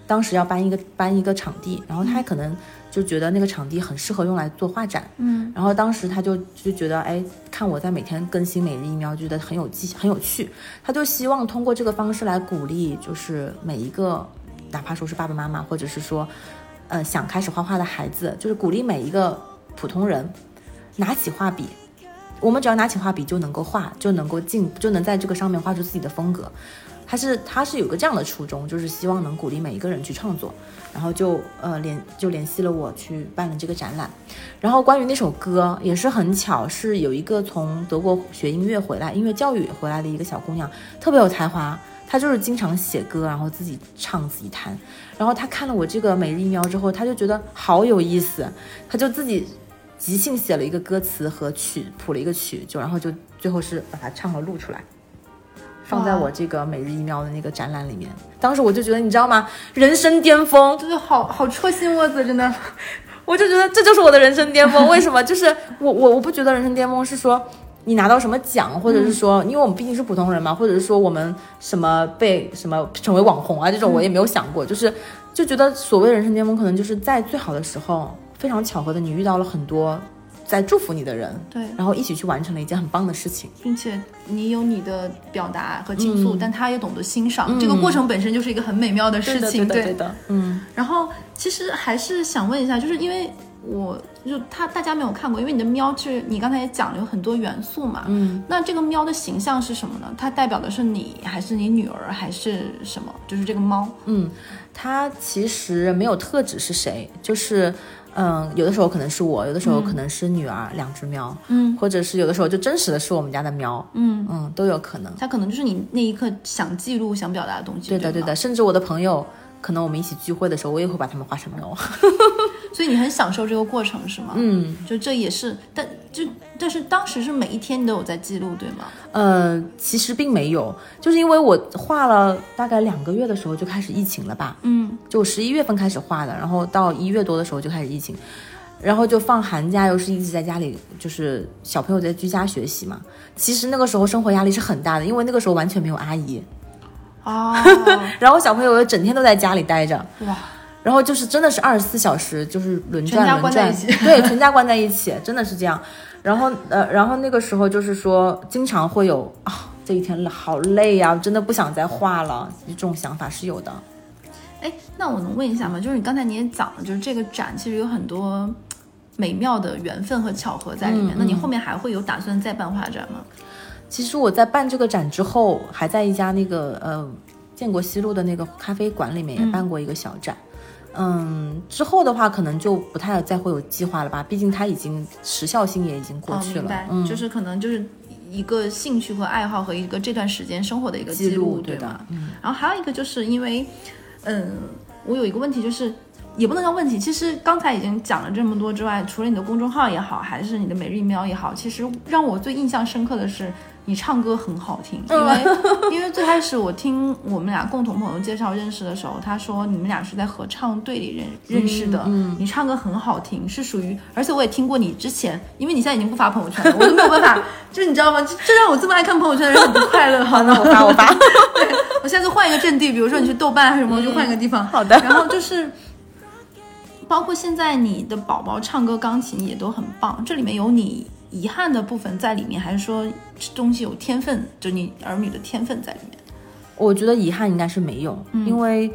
当时要搬一个搬一个场地，然后他可能就觉得那个场地很适合用来做画展，嗯然后当时他就就觉得，哎，看我在每天更新每日一喵，觉得很有记很有趣，他就希望通过这个方式来鼓励，就是每一个，哪怕说是爸爸妈妈，或者是说，呃，想开始画画的孩子，就是鼓励每一个普通人拿起画笔。我们只要拿起画笔就能够画，就能够进，就能在这个上面画出自己的风格。他是他是有个这样的初衷，就是希望能鼓励每一个人去创作，然后就呃联就联系了我去办了这个展览。然后关于那首歌也是很巧，是有一个从德国学音乐回来、音乐教育回来的一个小姑娘，特别有才华。她就是经常写歌，然后自己唱自己弹。然后她看了我这个每日一喵之后，她就觉得好有意思，她就自己即兴写了一个歌词和曲谱了一个曲，就然后就最后是把它唱了录出来。放在我这个每日一喵的那个展览里面，当时我就觉得，你知道吗？人生巅峰，真的好好戳心窝子，真的。我就觉得这就是我的人生巅峰。为什么？就是我我我不觉得人生巅峰是说你拿到什么奖，或者是说，因为我们毕竟是普通人嘛，或者是说我们什么被什么成为网红啊这种，我也没有想过。就是就觉得所谓人生巅峰，可能就是在最好的时候，非常巧合的你遇到了很多。在祝福你的人，对，然后一起去完成了一件很棒的事情，并且你有你的表达和倾诉，但他也懂得欣赏，这个过程本身就是一个很美妙的事情，对的，嗯。然后其实还是想问一下，就是因为我就他大家没有看过，因为你的喵是你刚才也讲了有很多元素嘛，嗯，那这个喵的形象是什么呢？它代表的是你，还是你女儿，还是什么？就是这个猫，嗯，它其实没有特指是谁，就是。嗯，有的时候可能是我，有的时候可能是女儿，两只喵，嗯，或者是有的时候就真实的是我们家的喵，嗯嗯，都有可能。它可能就是你那一刻想记录、想表达的东西。对的，对的，甚至我的朋友，可能我们一起聚会的时候，我也会把他们画成猫。所以你很享受这个过程是吗？嗯，就这也是，但就但是当时是每一天你都有在记录，对吗？呃，其实并没有，就是因为我画了大概两个月的时候就开始疫情了吧？嗯，就十一月份开始画的，然后到一月多的时候就开始疫情，然后就放寒假，又是一直在家里，就是小朋友在居家学习嘛。其实那个时候生活压力是很大的，因为那个时候完全没有阿姨哦，然后小朋友又整天都在家里待着，哇。然后就是真的是二十四小时，就是轮转轮转，对，全家关在一起，真的是这样。然后呃，然后那个时候就是说，经常会有啊，这一天好累呀，真的不想再画了，这种想法是有的。哎，那我能问一下吗？就是你刚才你也讲了，就是这个展其实有很多美妙的缘分和巧合在里面。那你后面还会有打算再办画展吗？其实我在办这个展之后，还在一家那个呃建国西路的那个咖啡馆里面也办过一个小展。嗯，之后的话可能就不太再会有计划了吧，毕竟它已经时效性也已经过去了。嗯，就是可能就是一个兴趣和爱好和一个这段时间生活的一个记录，对吧？嗯。然后还有一个就是因为，嗯，我有一个问题就是。也不能叫问题，其实刚才已经讲了这么多之外，除了你的公众号也好，还是你的每日一喵也好，其实让我最印象深刻的是你唱歌很好听。因为因为最开始我听我们俩共同朋友介绍认识的时候，他说你们俩是在合唱队里认认识的。嗯，你唱歌很好听，是属于，而且我也听过你之前，因为你现在已经不发朋友圈了，我都没有办法，就是你知道吗？这让我这么爱看朋友圈的人很不快乐。好，那我发我发。对，我下次换一个阵地，比如说你去豆瓣还是什么，我就换一个地方。好的。然后就是。包括现在你的宝宝唱歌钢琴也都很棒，这里面有你遗憾的部分在里面，还是说东西有天分，就你儿女的天分在里面？我觉得遗憾应该是没有，因为，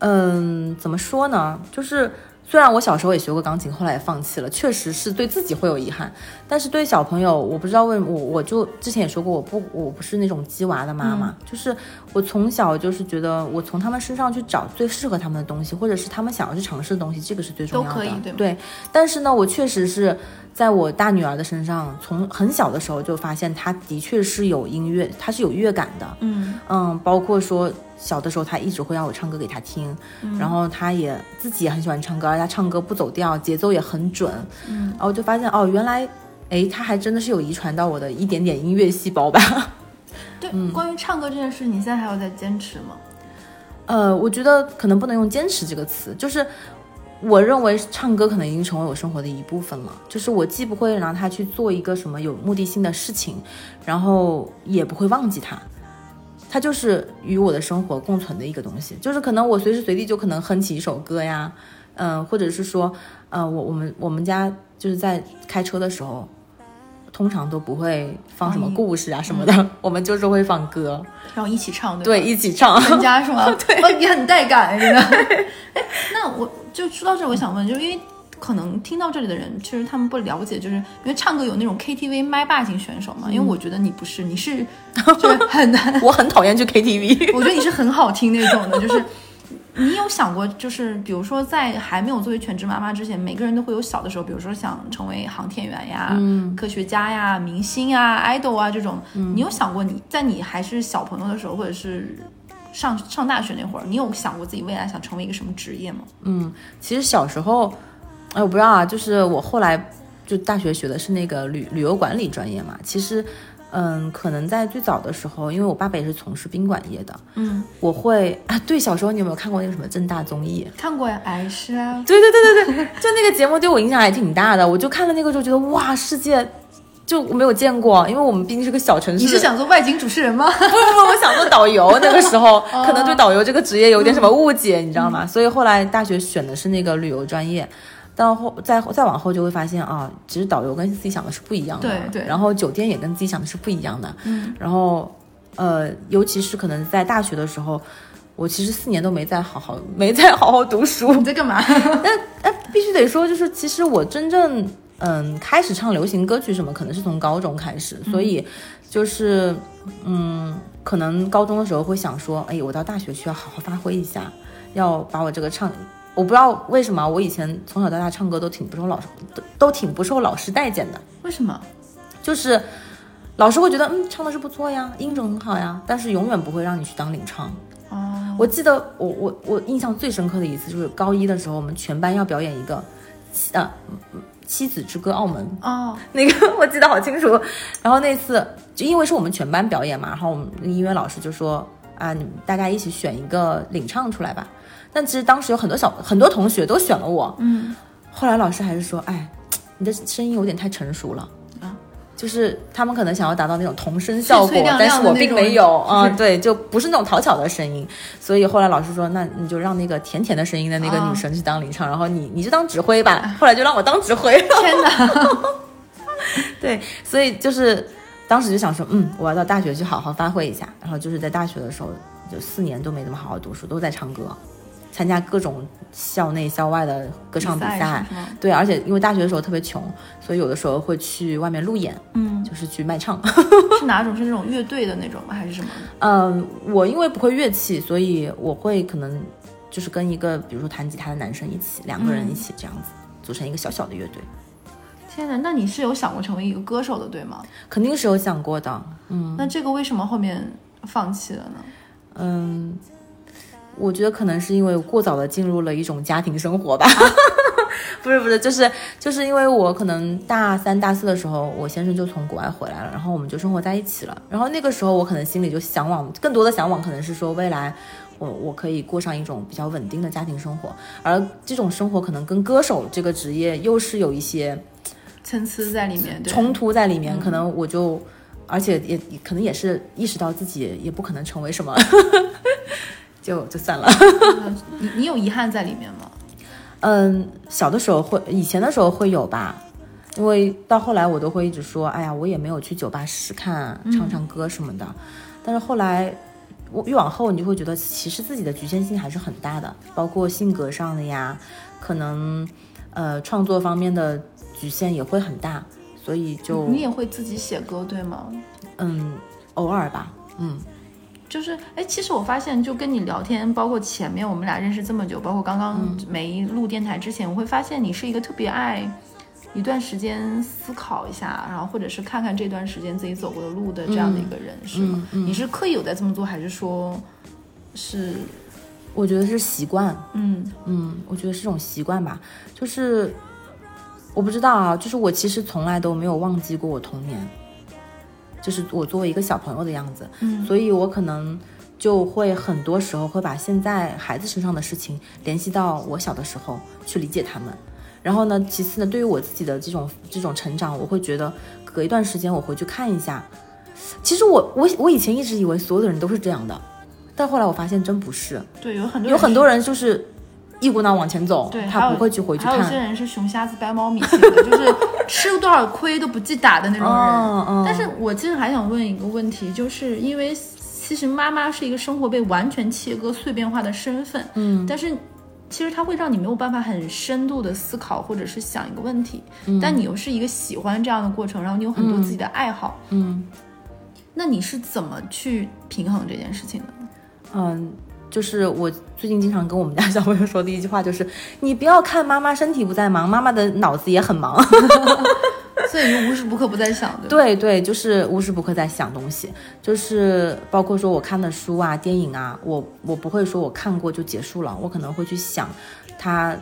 嗯，怎么说呢，就是。虽然我小时候也学过钢琴，后来也放弃了，确实是对自己会有遗憾。但是对小朋友，我不知道为什么，我我就之前也说过，我不我不是那种鸡娃的妈妈，就是我从小就是觉得我从他们身上去找最适合他们的东西，或者是他们想要去尝试的东西，这个是最重要的。都可以，对对。但是呢，我确实是在我大女儿的身上，从很小的时候就发现她的确是有音乐，她是有乐感的。嗯嗯，包括说。小的时候，她一直会让我唱歌给她听，然后她也自己也很喜欢唱歌，而且他唱歌不走调，节奏也很准。嗯，然后就发现哦，原来，哎，她还真的是有遗传到我的一点点音乐细胞吧。对，关于唱歌这件事，你现在还有在坚持吗？呃，我觉得可能不能用坚持这个词，就是我认为唱歌可能已经成为我生活的一部分了。就是我既不会拿它去做一个什么有目的性的事情，然后也不会忘记它。它就是与我的生活共存的一个东西，就是可能我随时随地就可能哼起一首歌呀，嗯，或者是说，呃，我我们我们家就是在开车的时候，通常都不会放什么故事啊什么的，我们就是会放歌，然后一起唱，对，一起唱，全家是吗？对，哦，你很带感，真的。哎，那我就说到这，我想问，就是因为。可能听到这里的人，其实他们不了解，就是因为唱歌有那种 KTV 麦霸型选手嘛。因为我觉得你不是，你是 就是很难，我很讨厌去 KTV。我觉得你是很好听那种的，就是你有想过，就是比如说在还没有作为全职妈妈之前，每个人都会有小的时候，比如说想成为航天员呀、科学家呀、明星啊、idol 啊这种，你有想过你在你还是小朋友的时候，或者是上上大学那会儿，你有想过自己未来想成为一个什么职业吗？嗯，其实小时候，哎，我不知道啊，就是我后来就大学学的是那个旅旅游管理专业嘛，其实。嗯，可能在最早的时候，因为我爸爸也是从事宾馆业的，嗯，我会啊，对，小时候你有没有看过那个什么正大综艺？看过呀，哎是啊，对对对对对，就那个节目对我影响还挺大的，我就看了那个之后觉得哇，世界就没有见过，因为我们毕竟是个小城市。你是想做外景主持人吗？不不不，我想做导游。那个时候可能对导游这个职业有点什么误解，你知道吗？所以后来大学选的是那个旅游专业。到后再再往后就会发现啊，其实导游跟自己想的是不一样的，对对。然后酒店也跟自己想的是不一样的，嗯。然后呃，尤其是可能在大学的时候，我其实四年都没再好好没再好好读书。你在干嘛？但哎，必须得说，就是其实我真正嗯开始唱流行歌曲什么，可能是从高中开始，所以就是嗯，可能高中的时候会想说，哎，我到大学去要好好发挥一下，要把我这个唱。我不知道为什么，我以前从小到大唱歌都挺不受老师都都挺不受老师待见的。为什么？就是老师会觉得，嗯，唱的是不错呀，音准很好呀，但是永远不会让你去当领唱。哦，我记得我我我印象最深刻的一次就是高一的时候，我们全班要表演一个，呃，妻子之歌澳门。哦，那个 我记得好清楚。然后那次就因为是我们全班表演嘛，然后我们音乐老师就说，啊，你们大家一起选一个领唱出来吧。但其实当时有很多小很多同学都选了我，嗯，后来老师还是说，哎，你的声音有点太成熟了啊，就是他们可能想要达到那种童声效果，但是我并没有啊，是 对，就不是那种讨巧的声音，所以后来老师说，那你就让那个甜甜的声音的那个女生去当领唱，然后你你就当指挥吧，后来就让我当指挥了，天哪，对，所以就是当时就想说，嗯，我要到大学去好好发挥一下，然后就是在大学的时候，就四年都没怎么好好读书，都在唱歌。参加各种校内校外的歌唱比赛，对，而且因为大学的时候特别穷，所以有的时候会去外面路演，嗯，就是去卖唱。是哪种？是那种乐队的那种吗？还是什么？嗯，我因为不会乐器，所以我会可能就是跟一个比如说弹吉他的男生一起，两个人一起这样子组成一个小小的乐队。天哪，那你是有想过成为一个歌手的，对吗？肯定是有想过的，嗯。那这个为什么后面放弃了呢？嗯。我觉得可能是因为过早的进入了一种家庭生活吧，不是不是，就是就是因为我可能大三大四的时候，我先生就从国外回来了，然后我们就生活在一起了，然后那个时候我可能心里就向往更多的向往，可能是说未来我我可以过上一种比较稳定的家庭生活，而这种生活可能跟歌手这个职业又是有一些参差在里面，冲突在里面，可能我就而且也可能也是意识到自己也不可能成为什么。就就算了，你你有遗憾在里面吗？嗯，小的时候会，以前的时候会有吧，因为到后来我都会一直说，哎呀，我也没有去酒吧试试看，唱唱歌什么的。但是后来，我越往后，你就会觉得其实自己的局限性还是很大的，包括性格上的呀，可能呃创作方面的局限也会很大，所以就你也会自己写歌对吗？嗯，偶尔吧，嗯。就是，哎，其实我发现，就跟你聊天，包括前面我们俩认识这么久，包括刚刚没录电台之前，我会发现你是一个特别爱一段时间思考一下，然后或者是看看这段时间自己走过的路的这样的一个人，是吗？你是刻意有在这么做，还是说，是？我觉得是习惯，嗯嗯，我觉得是种习惯吧。就是我不知道啊，就是我其实从来都没有忘记过我童年。就是我作为一个小朋友的样子，嗯，所以我可能就会很多时候会把现在孩子身上的事情联系到我小的时候去理解他们。然后呢，其次呢，对于我自己的这种这种成长，我会觉得隔一段时间我回去看一下。其实我我我以前一直以为所有的人都是这样的，但后来我发现真不是。对，有很多有很多人就是。一股脑往前走，对他不会去回去看。还有些人是熊瞎子掰猫米型的，就是吃多少亏都不记打的那种人。但是我其实还想问一个问题，就是因为其实妈妈是一个生活被完全切割、碎片化的身份，嗯，但是其实它会让你没有办法很深度的思考，或者是想一个问题，但你又是一个喜欢这样的过程，然后你有很多自己的爱好，嗯那你是怎么去平衡这件事情的呢？嗯，就是我最近经常跟我们家小朋友说的一句话，就是你不要看妈妈身体不在忙，妈妈的脑子也很忙。所以你无时不刻不在想，对？对对，就是无时不刻在想东西，就是包括说我看的书啊、电影啊，我我不会说我看过就结束了，我可能会去想它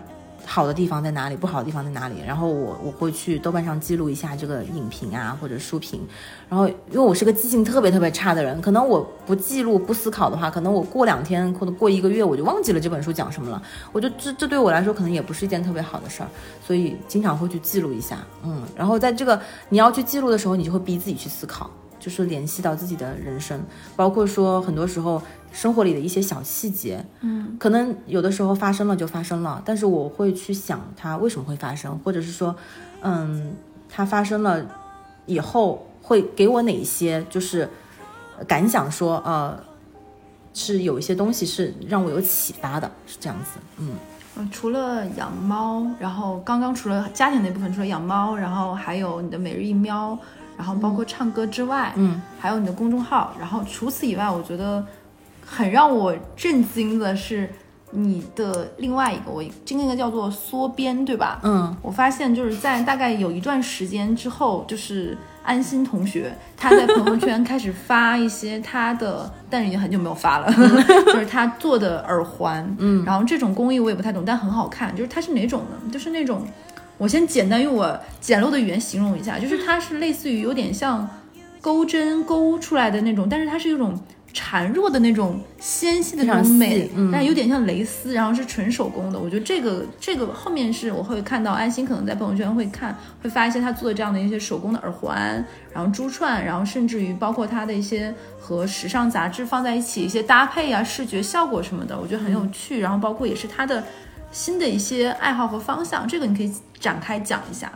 好的地方在哪里，不好的地方在哪里，然后我我会去豆瓣上记录一下这个影评啊或者书评，然后因为我是个记性特别特别差的人，可能我不记录不思考的话，可能我过两天或者过一个月我就忘记了这本书讲什么了，我就这这对我来说可能也不是一件特别好的事儿，所以经常会去记录一下，嗯，然后在这个你要去记录的时候，你就会逼自己去思考。就是联系到自己的人生，包括说很多时候生活里的一些小细节，嗯，可能有的时候发生了就发生了，但是我会去想它为什么会发生，或者是说，嗯，它发生了以后会给我哪一些就是呃感想说，呃，是有一些东西是让我有启发的，是这样子，嗯。嗯，除了养猫，然后刚刚除了家庭那部分，除了养猫，然后还有你的每日一喵，然后包括唱歌之外，嗯，还有你的公众号，然后除此以外，我觉得很让我震惊的是你的另外一个，我这个叫做缩编，对吧？嗯我发现就是在大概有一段时间之后，就是安心同学他在朋友圈开始发一些他的，但是已经很久没有发了，就是他做的耳环，嗯，然后这种工艺我也不太懂，但很好看，就是它是哪种呢？就是那种，我先简单用我简陋的语言形容一下，就是它是类似于有点像钩针钩出来的那种，但是它是一种。孱弱的那种纤细的那种美，嗯但有点像蕾丝，然后是纯手工的。我觉得这个这个后面是我会看到安心可能在朋友圈会看，会发一些他做的这样的一些手工的耳环，然后珠串，然后甚至于包括他的一些和时尚杂志放在一起一些搭配啊、视觉效果什么的，我觉得很有趣。然后包括也是他的新的一些爱好和方向，这个你可以展开讲一下。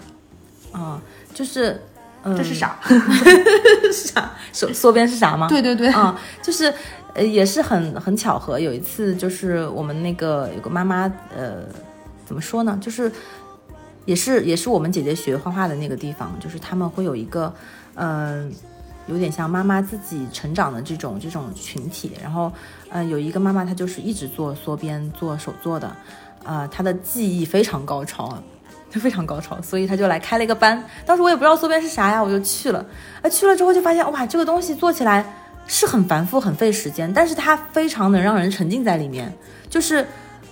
啊、就是，嗯，这是啥？是啥？缩缩编是啥吗？对对对，啊、就是呃，也是很很巧合。有一次，就是我们那个有个妈妈，呃，怎么说呢？就是也是也是我们姐姐学画画的那个地方，就是他们会有一个，嗯、有点像妈妈自己成长的这种这种群体。然后，呃，有一个妈妈她就是一直做缩编做手作的，啊、她的技艺非常高超。就非常高超，所以他就来开了一个班。当时我也不知道缩编是啥呀，我就去了。哎，去了之后就发现，哇，这个东西做起来是很繁复、很费时间，但是它非常能让人沉浸在里面。就是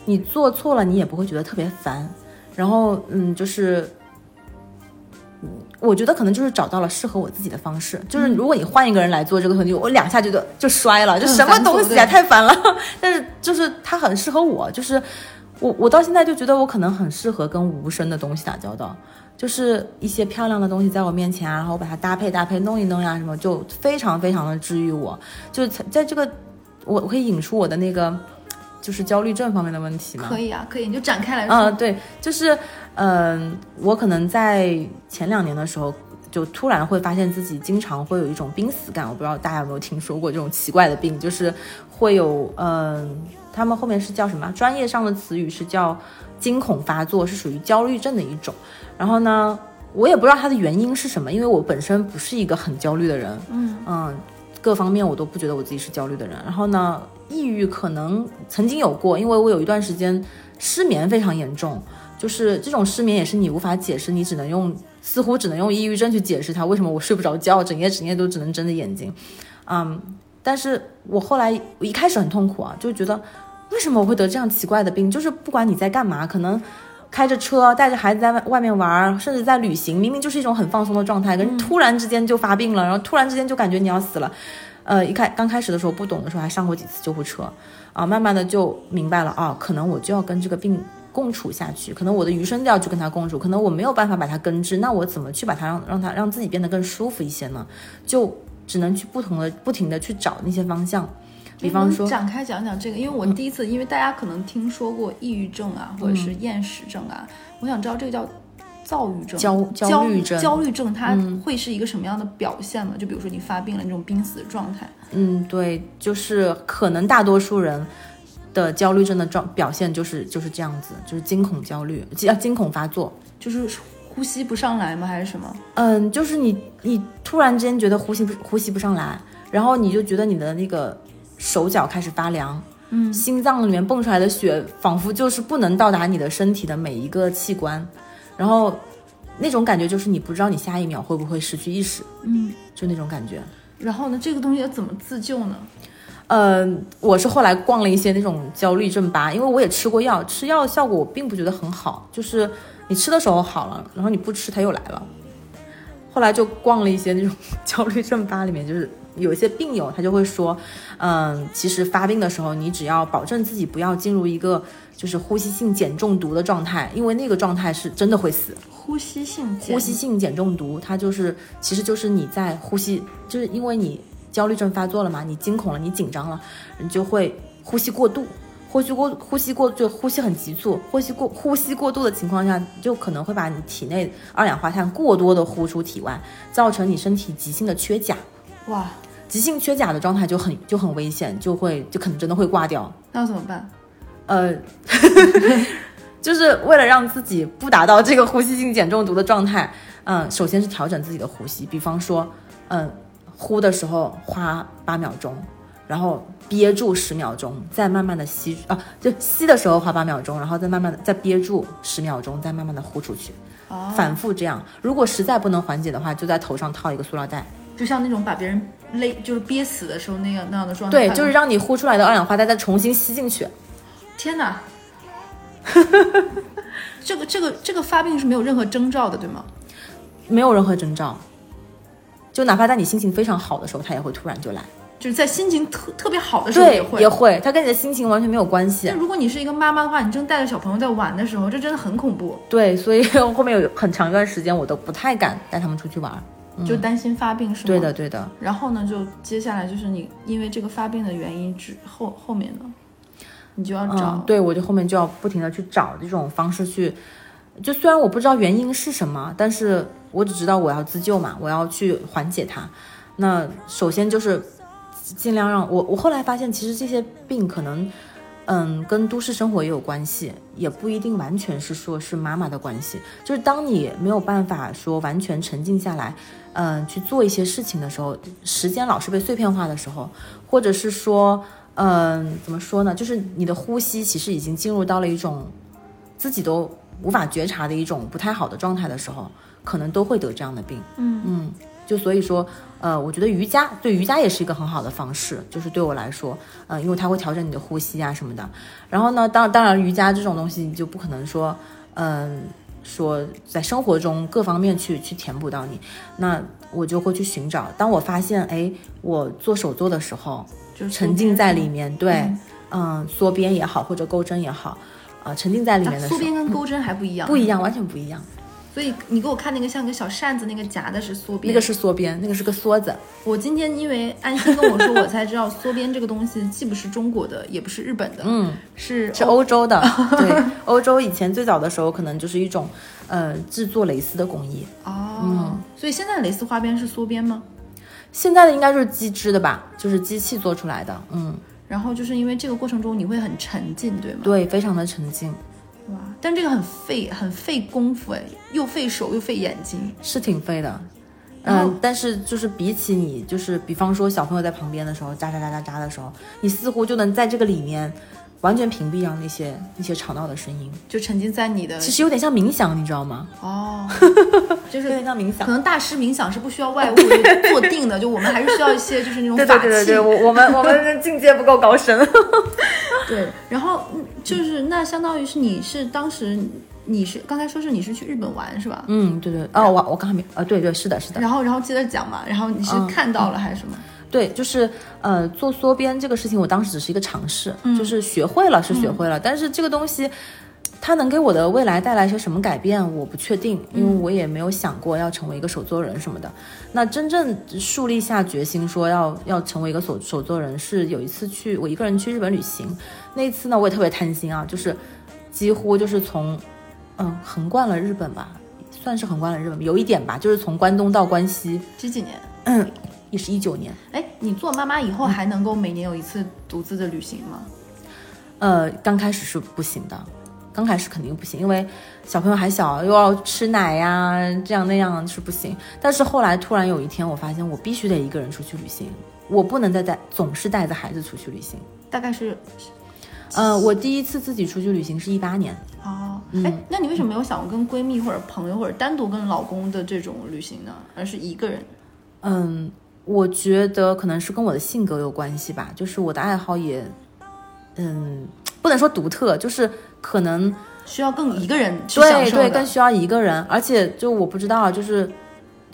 你做错了，你也不会觉得特别烦。然后，嗯，就是，嗯我觉得可能就是找到了适合我自己的方式。就是如果你换一个人来做这个东西，我两下就就就摔了，就什么东西啊，太烦了。但是就是它很适合我，就是我我到现在就觉得我可能很适合跟无声的东西打交道。就是一些漂亮的东西在我面前啊，然后我把它搭配搭配弄一弄呀，什么就非常非常的治愈我。就是在这个，我我可以引出我的那个就是焦虑症方面的问题吗？可以啊，可以，你就展开来说。嗯，对，就是嗯、我可能在前两年的时候。就突然会发现自己经常会有一种濒死感，我不知道大家有没有听说过这种奇怪的病，就是会有嗯、他们后面是叫什么？专业上的词语是叫惊恐发作，是属于焦虑症的一种。然后呢，我也不知道它的原因是什么，因为我本身不是一个很焦虑的人，嗯嗯各方面我都不觉得我自己是焦虑的人。然后呢，抑郁可能曾经有过，因为我有一段时间失眠非常严重，就是这种失眠也是你无法解释，你只能用似乎只能用抑郁症去解释它为什么我睡不着觉，整夜整夜都只能睁着眼睛。嗯，但是我后来我一开始很痛苦啊，就觉得为什么我会得这样奇怪的病？就是不管你在干嘛，可能。开着车带着孩子在外外面玩，甚至在旅行，明明就是一种很放松的状态，可是突然之间就发病了，然后突然之间就感觉你要死了。呃，一开刚开始的时候不懂的时候还上过几次救护车，啊，慢慢的就明白了，啊，可能我就要跟这个病共处下去，可能我的余生都要去跟他共处，可能我没有办法把它根治，那我怎么去把它让让它让自己变得更舒服一些呢？就只能去不同的不停的去找那些方向，比方说，展开讲讲这个，因为我第一次，因为大家可能听说过抑郁症啊，或者是厌食症啊，我想知道这个叫躁郁症、焦焦焦虑症焦虑症它会是一个什么样的表现呢？就比如说你发病了那种濒死的状态，嗯，对，就是可能大多数人的焦虑症的状表现就是就是这样子，就是惊恐焦虑，啊惊恐发作。就是呼吸不上来吗？还是什么？嗯，就是你你突然之间觉得呼吸不呼吸不上来，然后你就觉得你的那个手脚开始发凉，嗯心脏里面蹦出来的血仿佛就是不能到达你的身体的每一个器官，然后那种感觉就是你不知道你下一秒会不会失去意识，嗯。就那种感觉。然后呢，这个东西要怎么自救呢？呃，我是后来逛了一些那种焦虑症吧，因为我也吃过药，吃药效果我并不觉得很好，就是你吃的时候好了，然后你不吃它又来了。后来就逛了一些那种 焦虑症吧，里面就是有一些病友他就会说，嗯，其实发病的时候你只要保证自己不要进入一个就是呼吸性碱中毒的状态，因为那个状态是真的会死。呼吸性呼吸性碱中毒，它就是其实就是你在呼吸，就是因为你焦虑症发作了嘛，你惊恐了，你紧张了，你就会呼吸过度，呼吸过呼吸过就呼吸很急促，呼吸过呼吸过度的情况下，就可能会把你体内二氧化碳过多的呼出体外，造成你身体急性的缺钾。哇，急性缺钾的状态就很就很危险，就会就可能真的会挂掉。那要怎么办？呃，就是为了让自己不达到这个呼吸性碱中毒的状态，嗯，首先是调整自己的呼吸，比方说，嗯，呼的时候花八秒钟，然后憋住十秒钟，再慢慢的吸啊，就吸的时候花八秒钟，然后再慢慢的再憋住十秒钟，再慢慢的呼出去，哦，反复这样。如果实在不能缓解的话，就在头上套一个塑料袋，就像那种把别人勒，就是憋死的时候那样那样的状态。对，就是让你呼出来的二氧化碳再重新吸进去。天哪！这个这个这个发病是没有任何征兆的，对吗？没有任何征兆，就哪怕在你心情非常好的时候，它也会突然就来。就是在心情特特别好的时候对，也会。也会，它跟你的心情完全没有关系那。如果你是一个妈妈的话，你正带着小朋友在玩的时候，这真的很恐怖，对，所以后面有很长一段时间，我都不太敢带他们出去玩。就担心发病是吗？对的，。对的。然后呢，就接下来就是你因为这个发病的原因之后后面呢，你就要找、嗯，对，我就后面就要不停的去找这种方式去，就虽然我不知道原因是什么，但是我只知道我要自救嘛，我要去缓解它。那首先就是尽量让我，我后来发现其实这些病可能，嗯，跟都市生活也有关系，也不一定完全是说是妈妈的关系。就是当你没有办法说完全沉静下来，嗯，去做一些事情的时候，时间老是被碎片化的时候，或者是说，嗯，怎么说呢？就是你的呼吸其实已经进入到了一种自己都无法觉察的一种不太好的状态的时候，可能都会得这样的病。嗯嗯，就所以说，呃，我觉得瑜伽对瑜伽也是一个很好的方式，就是对我来说，呃，因为它会调整你的呼吸啊什么的。然后呢，当当然瑜伽这种东西，你就不可能说，嗯、说在生活中各方面去去填补到你，那我就会去寻找。当我发现，哎，我做手作的时候，就是沉浸在里面，对嗯，嗯，缩边也好，或者钩针也好，呃，沉浸在里面的时候，缩边跟钩针还不一样，不一样，完全不一样。所以你给我看那个像个小扇子那个夹的是缩边，那个是缩边，那个是个梭子。我今天因为安心跟我说，我才知道缩边这个东西既不是中国的，也不是日本的，嗯，是是欧洲的，对，欧洲以前最早的时候可能就是一种，呃，制作蕾丝的工艺。哦，嗯所以现在的蕾丝花边是缩边吗？现在的应该就是机织的吧，就是机器做出来的。嗯，然后就是因为这个过程中你会很沉浸，对吗？对，非常的沉静，哇，但这个很费很费功夫哎，又费手又费眼睛。是挺费的。嗯，但是就是比起你，就是比方说小朋友在旁边的时候，喳喳喳喳喳的时候，你似乎就能在这个里面完全屏蔽掉那些那些吵闹的声音。就沉浸在你的其实有点像冥想，你知道吗？哦，就是 有点像冥想可。能大师冥想是不需要外物 就坐定的，就我们还是需要一些就是那种对法器。对对对对，我我们我们的境界不够高深。对然后嗯就是那相当于是你是当时你是刚才说是你是去日本玩是吧？嗯，对对，哦，我我刚才没，呃，对对，是的，是的，然后然后接着讲嘛，然后你是嗯看到了还是什么？对，就是呃，做缩编这个事情，我当时只是一个尝试，嗯就是学会了是学会了，但是这个东西。它能给我的未来带来些什么改变，我不确定，因为我也没有想过要成为一个手作人什么的。那真正树立下决心说要要成为一个手手作人，是有一次去我一个人去日本旅行，那一次呢，我也特别贪心啊，就是几乎就是从嗯横贯了日本吧，算是横贯了日本，有一点吧，就是从关东到关西，几几年？嗯，也是一九年。哎，你做妈妈以后还能够每年有一次独自的旅行吗？呃，刚开始是不行的，刚开始肯定不行，因为小朋友还小，又要吃奶呀，这样那样是不行。但是后来突然有一天，我发现我必须得一个人出去旅行，我不能再带总是带着孩子出去旅行。大概是呃，我第一次自己出去旅行是一八年，哦，嗯哎，那你为什么没有想过跟闺蜜或者朋友或者单独跟老公的这种旅行呢？而是一个人？嗯，我觉得可能是跟我的性格有关系吧，就是我的爱好也，嗯，不能说独特，就是可能需要更一个人去享对对，更需要一个人，而且就我不知道，就是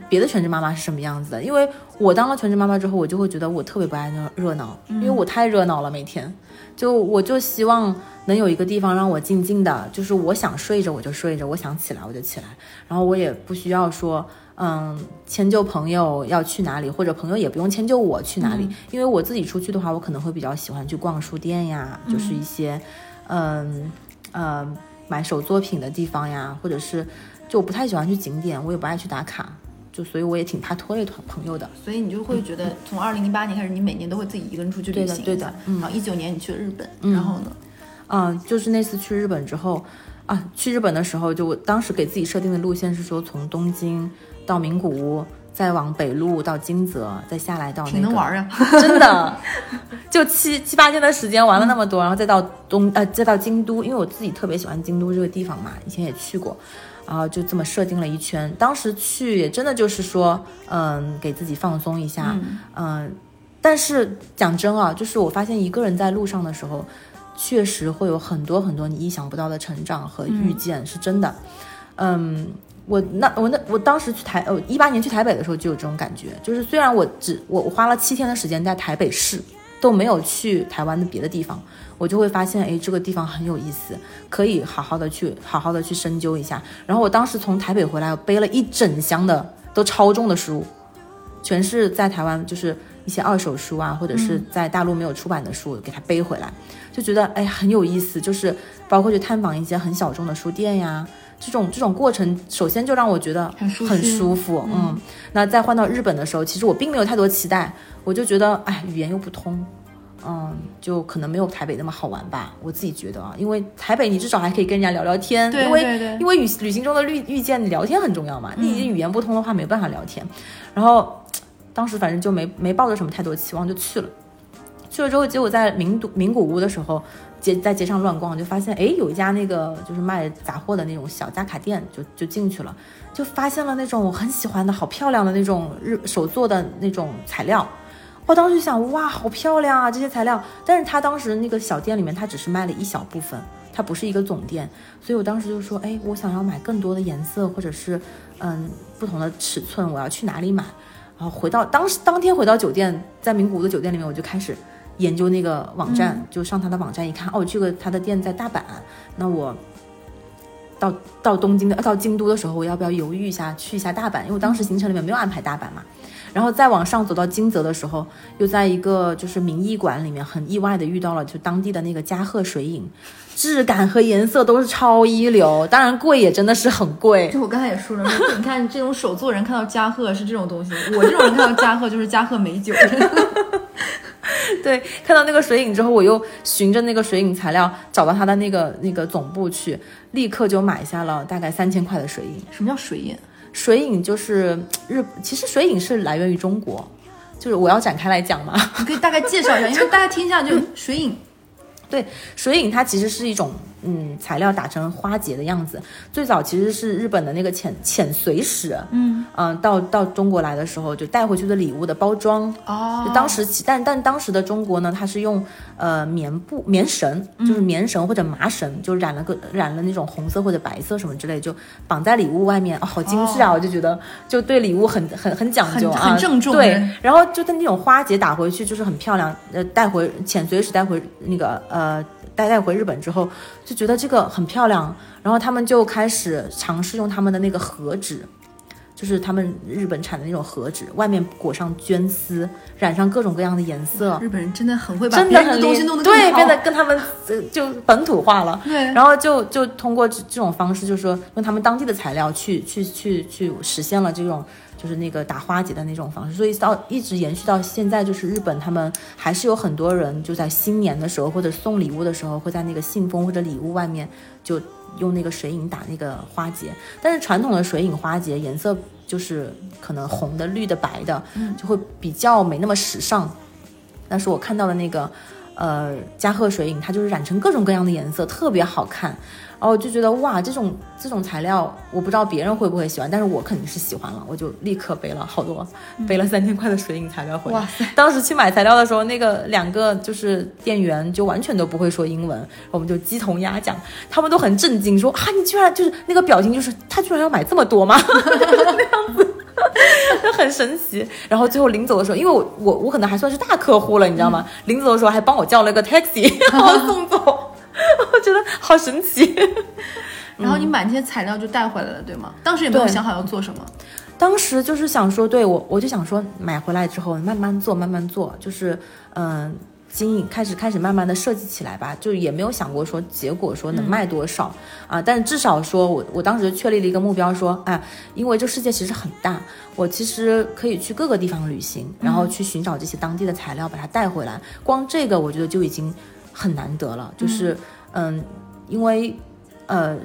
别的全职妈妈是什么样子的，因为我当了全职妈妈之后，我就会觉得我特别不爱热热闹，因为我太热闹了，每天。就我就希望能有一个地方让我静静的，就是我想睡着我就睡着，我想起来我就起来，然后我也不需要说。嗯，迁就朋友要去哪里，或者朋友也不用迁就我去哪里，因为我自己出去的话，我可能会比较喜欢去逛书店呀，就是一些，嗯呃买手作品的地方呀，或者是就我不太喜欢去景点，我也不爱去打卡，就所以我也挺怕拖累团朋友的。所以你就会觉得，从二零一八年开始，你每年都会自己一个人出去旅对的行。对的嗯然后一九年你去了日本，然后呢？嗯，就是那次去日本之后，啊，去日本的时候，就我当时给自己设定的路线是说，从东京到名古屋，再往北路到金泽，再下来到那个。挺能玩啊！真的，就七七八天的时间玩了那么多，然后再到东呃再到京都，因为我自己特别喜欢京都这个地方嘛，以前也去过，然后就这么设定了一圈。当时去也真的就是说，嗯，给自己放松一下，嗯，但是讲真啊，就是我发现一个人在路上的时候，确实会有很多很多你意想不到的成长和遇见，是真的，嗯。我那我那我当时去台呃一八年去台北的时候就有这种感觉，就是虽然我只我我花了七天的时间在台北市，都没有去台湾的别的地方，我就会发现哎这个地方很有意思，可以好好的去好好的去深究一下。然后我当时从台北回来，我背了一整箱的都超重的书，全是在台湾就是一些二手书啊，或者是在大陆没有出版的书，给它背回来，就觉得哎很有意思，就是包括去探访一些很小众的书店呀。这种这种过程，首先就让我觉得很舒很舒服，嗯。那再换到日本的时候，其实我并没有太多期待，我就觉得，哎，语言又不通，嗯，就可能没有台北那么好玩吧，我自己觉得啊，因为台北你至少还可以跟人家聊聊天，对因为对对因为旅旅行中的遇遇见，你聊天很重要嘛，你已经语言不通的话没办法聊天。然后当时反正就没没抱着什么太多期望就去了，去了之后，结果在名古名古屋的时候，街在街上乱逛，就发现哎有一家那个就是卖杂货的那种小家卡店，就就进去了，就发现了那种我很喜欢的好漂亮的那种日手做的那种材料。我当时想，哇，好漂亮啊，这些材料。但是他当时那个小店里面，他只是卖了一小部分，它不是一个总店，所以我当时就说，哎，我想要买更多的颜色，或者是嗯不同的尺寸，我要去哪里买？然后回到当时当天回到酒店，在名古屋的酒店里面，我就开始研究那个网站，就上他的网站一看，哦，这个他的店在大阪，那我到到东京的到京都的时候，我要不要犹豫一下去一下大阪？因为我当时行程里面没有安排大阪嘛。然后再往上走到金泽的时候，又在一个就是名艺馆里面，很意外的遇到了就当地的那个加贺水影，质感和颜色都是超一流，当然贵也真的是很贵。就我刚才也说了，你看这种手作人看到加贺是这种东西，我这种人看到加贺就是加贺美酒。对，看到那个水影之后，我又循着那个水影材料找到他的那个那个总部去，立刻就买下了大概三千块的水影。什么叫水影？水影就是日，其实水影是来源于中国，就是我要展开来讲嘛。你可以大概介绍一下，因为大家听一下就 水影。对，水影它其实是一种嗯材料打成花结的样子，最早其实是日本的那个浅浅随使，嗯。到到中国来的时候就带回去的礼物的包装。哦。就当时其但但当时的中国呢，它是用呃棉布棉绳，就是棉绳或者麻绳，就染了个染了那种红色或者白色什么之类，就绑在礼物外面，哦，好精致啊！我就觉得就对礼物很很很讲究很啊，很郑重对嗯，然后就它那种花结打回去就是很漂亮，呃，带回浅随使带回那个呃带带回日本之后，就觉得这个很漂亮，然后他们就开始尝试用他们的那个和纸。就是他们日本产的那种和纸，外面裹上绢丝，染上各种各样的颜色，日本人真的很会把真别的东西弄得更对，变得跟他们呃就本土化了。对然后就就通过这这种方式，就是说用他们当地的材料去去去去实现了这种就就是那个打花结的那种方式，所以到一直延续到现在，就是日本他们还是有很多人就在新年的时候或者送礼物的时候，会在那个信封或者礼物外面就用那个水影打那个花结。但是传统的水影花结颜色就是可能红的、绿的、白的，就会比较没那么时尚。但是我看到的那个，呃，加贺水影，它就是染成各种各样的颜色，特别好看。然后我就觉得哇，这种这种材料，我不知道别人会不会喜欢，但是我肯定是喜欢了。我就立刻背了好多，背了三千块的水影材料回来。哇塞！当时去买材料的时候，那个两个就是店员就完全都不会说英文，我们就鸡同鸭讲，他们都很震惊，说啊，你居然就是那个表情，就是他居然要买这么多吗？那样子。就 很神奇，然后最后临走的时候，因为我我我可能还算是大客户了，你知道吗？临走的时候还帮我叫了个 taxi，送走，我觉得好神奇。然后你买那些材料就带回来了，对吗？当时也没有想好要做什么。当时就是想说，对我我就想说，买回来之后慢慢做，慢慢做，就是嗯。经营开始开始慢慢的设计起来吧，就也没有想过说结果说能卖多少、啊，但是至少说我我当时确立了一个目标说，啊，因为这世界其实很大，我其实可以去各个地方旅行，然后去寻找这些当地的材料把它带回来，光这个我觉得就已经很难得了，就是嗯因为呃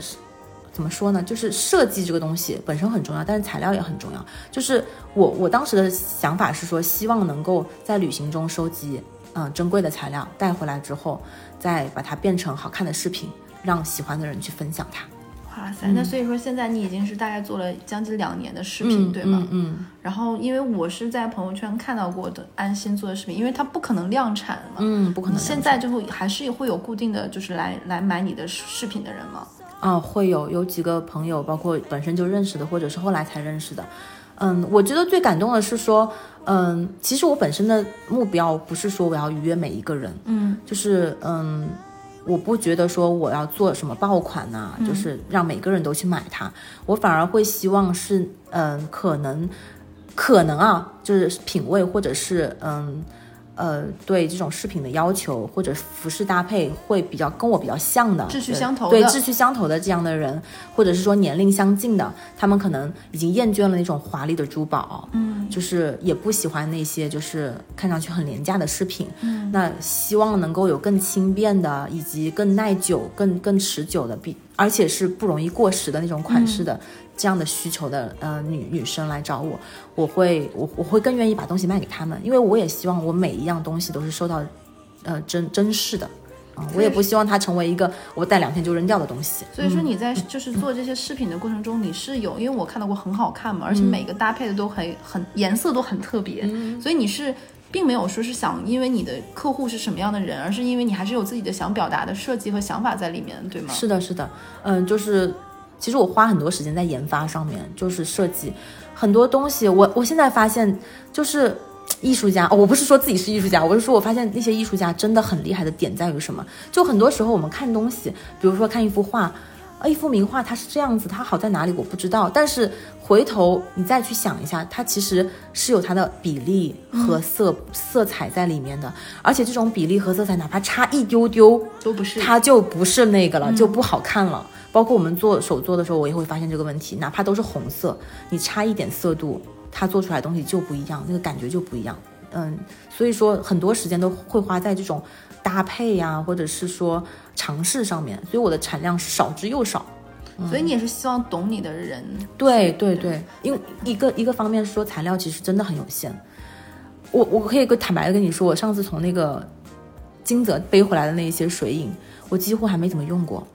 怎么说呢？就是设计这个东西本身很重要，但是材料也很重要。就是我我当时的想法是说，希望能够在旅行中收集嗯珍贵的材料带回来之后，再把它变成好看的视频，让喜欢的人去分享它。哇塞！那所以说现在你已经是大概做了将近两年的视频，对吗？嗯嗯然后因为我是在朋友圈看到过的安心做的视频，因为它不可能量产嘛。嗯，不可能现在就会还是会有固定的就是来来买你的视频的人吗？啊，会有有几个朋友，包括本身就认识的，或者是后来才认识的。嗯，我觉得最感动的是说，嗯，其实我本身的目标不是说我要愉悦每一个人，嗯，就是嗯，我不觉得说我要做什么爆款呐、就是让每个人都去买它，我反而会希望是，嗯，可能可能啊，就是品味或者是嗯。呃，对这种饰品的要求或者服饰搭配会比较跟我比较像的，志趣相投的对志趣相投的这样的人，或者是说年龄相近的，他们可能已经厌倦了那种华丽的珠宝，嗯，就是也不喜欢那些就是看上去很廉价的饰品，嗯，那希望能够有更轻便的，以及更耐久、更更持久的，比而且是不容易过时的那种款式的、这样的需求的呃女女生来找我，我会我我会更愿意把东西卖给他们，因为我也希望我每一样东西都是受到呃珍珍视的。啊、我也不希望它成为一个我戴两天就扔掉的东西。所以说你在 就是做这些饰品的过程中，你是有，因为我看到过很好看嘛，而且每个搭配的都很很颜色都很特别，所以你是并没有说是想因为你的客户是什么样的人，而是因为你还是有自己的想表达的设计和想法在里面，对吗？是的，是的，嗯，就是其实我花很多时间在研发上面，就是设计很多东西。我我现在发现，就是艺术家、哦，我不是说自己是艺术家，我是说我发现那些艺术家真的很厉害的点在于什么？就很多时候我们看东西，比如说看一幅画。啊，一幅名画它是这样子，它好在哪里我不知道，但是回头你再去想一下，它其实是有它的比例和色、色彩在里面的，而且这种比例和色彩哪怕差一丢丢，都不是。它就不是那个了，就不好看了。包括我们做手做的时候，我也会发现这个问题，哪怕都是红色，你差一点色度，它做出来的东西就不一样，那个感觉就不一样。嗯，所以说很多时间都会花在这种搭配呀、或者是说尝试上面，所以我的产量少之又少。所以你也是希望懂你的人，对对对，因为一个一个方面是说材料其实真的很有限。我我可以跟坦白的跟你说，我上次从那个金泽背回来的那一些水影，我几乎还没怎么用过，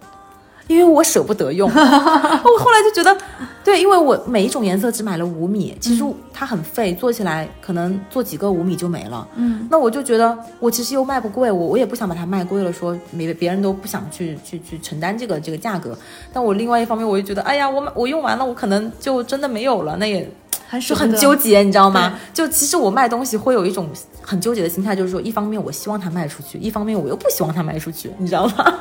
因为我舍不得用。我后来就觉得，对，因为我每一种颜色只买了五米，其实它很费，做起来可能做几个五米就没了。嗯，那我就觉得我其实又卖不贵，我我也不想把它卖贵了，说没别人都不想去去去承担这个这个价格。但我另外一方面，我就觉得，哎呀，我买我用完了，我可能就真的没有了，那也 就很纠结，你知道吗？就其实我卖东西会有一种很纠结的心态，就是说，一方面我希望它卖出去，一方面我又不希望它卖出去，你知道吗？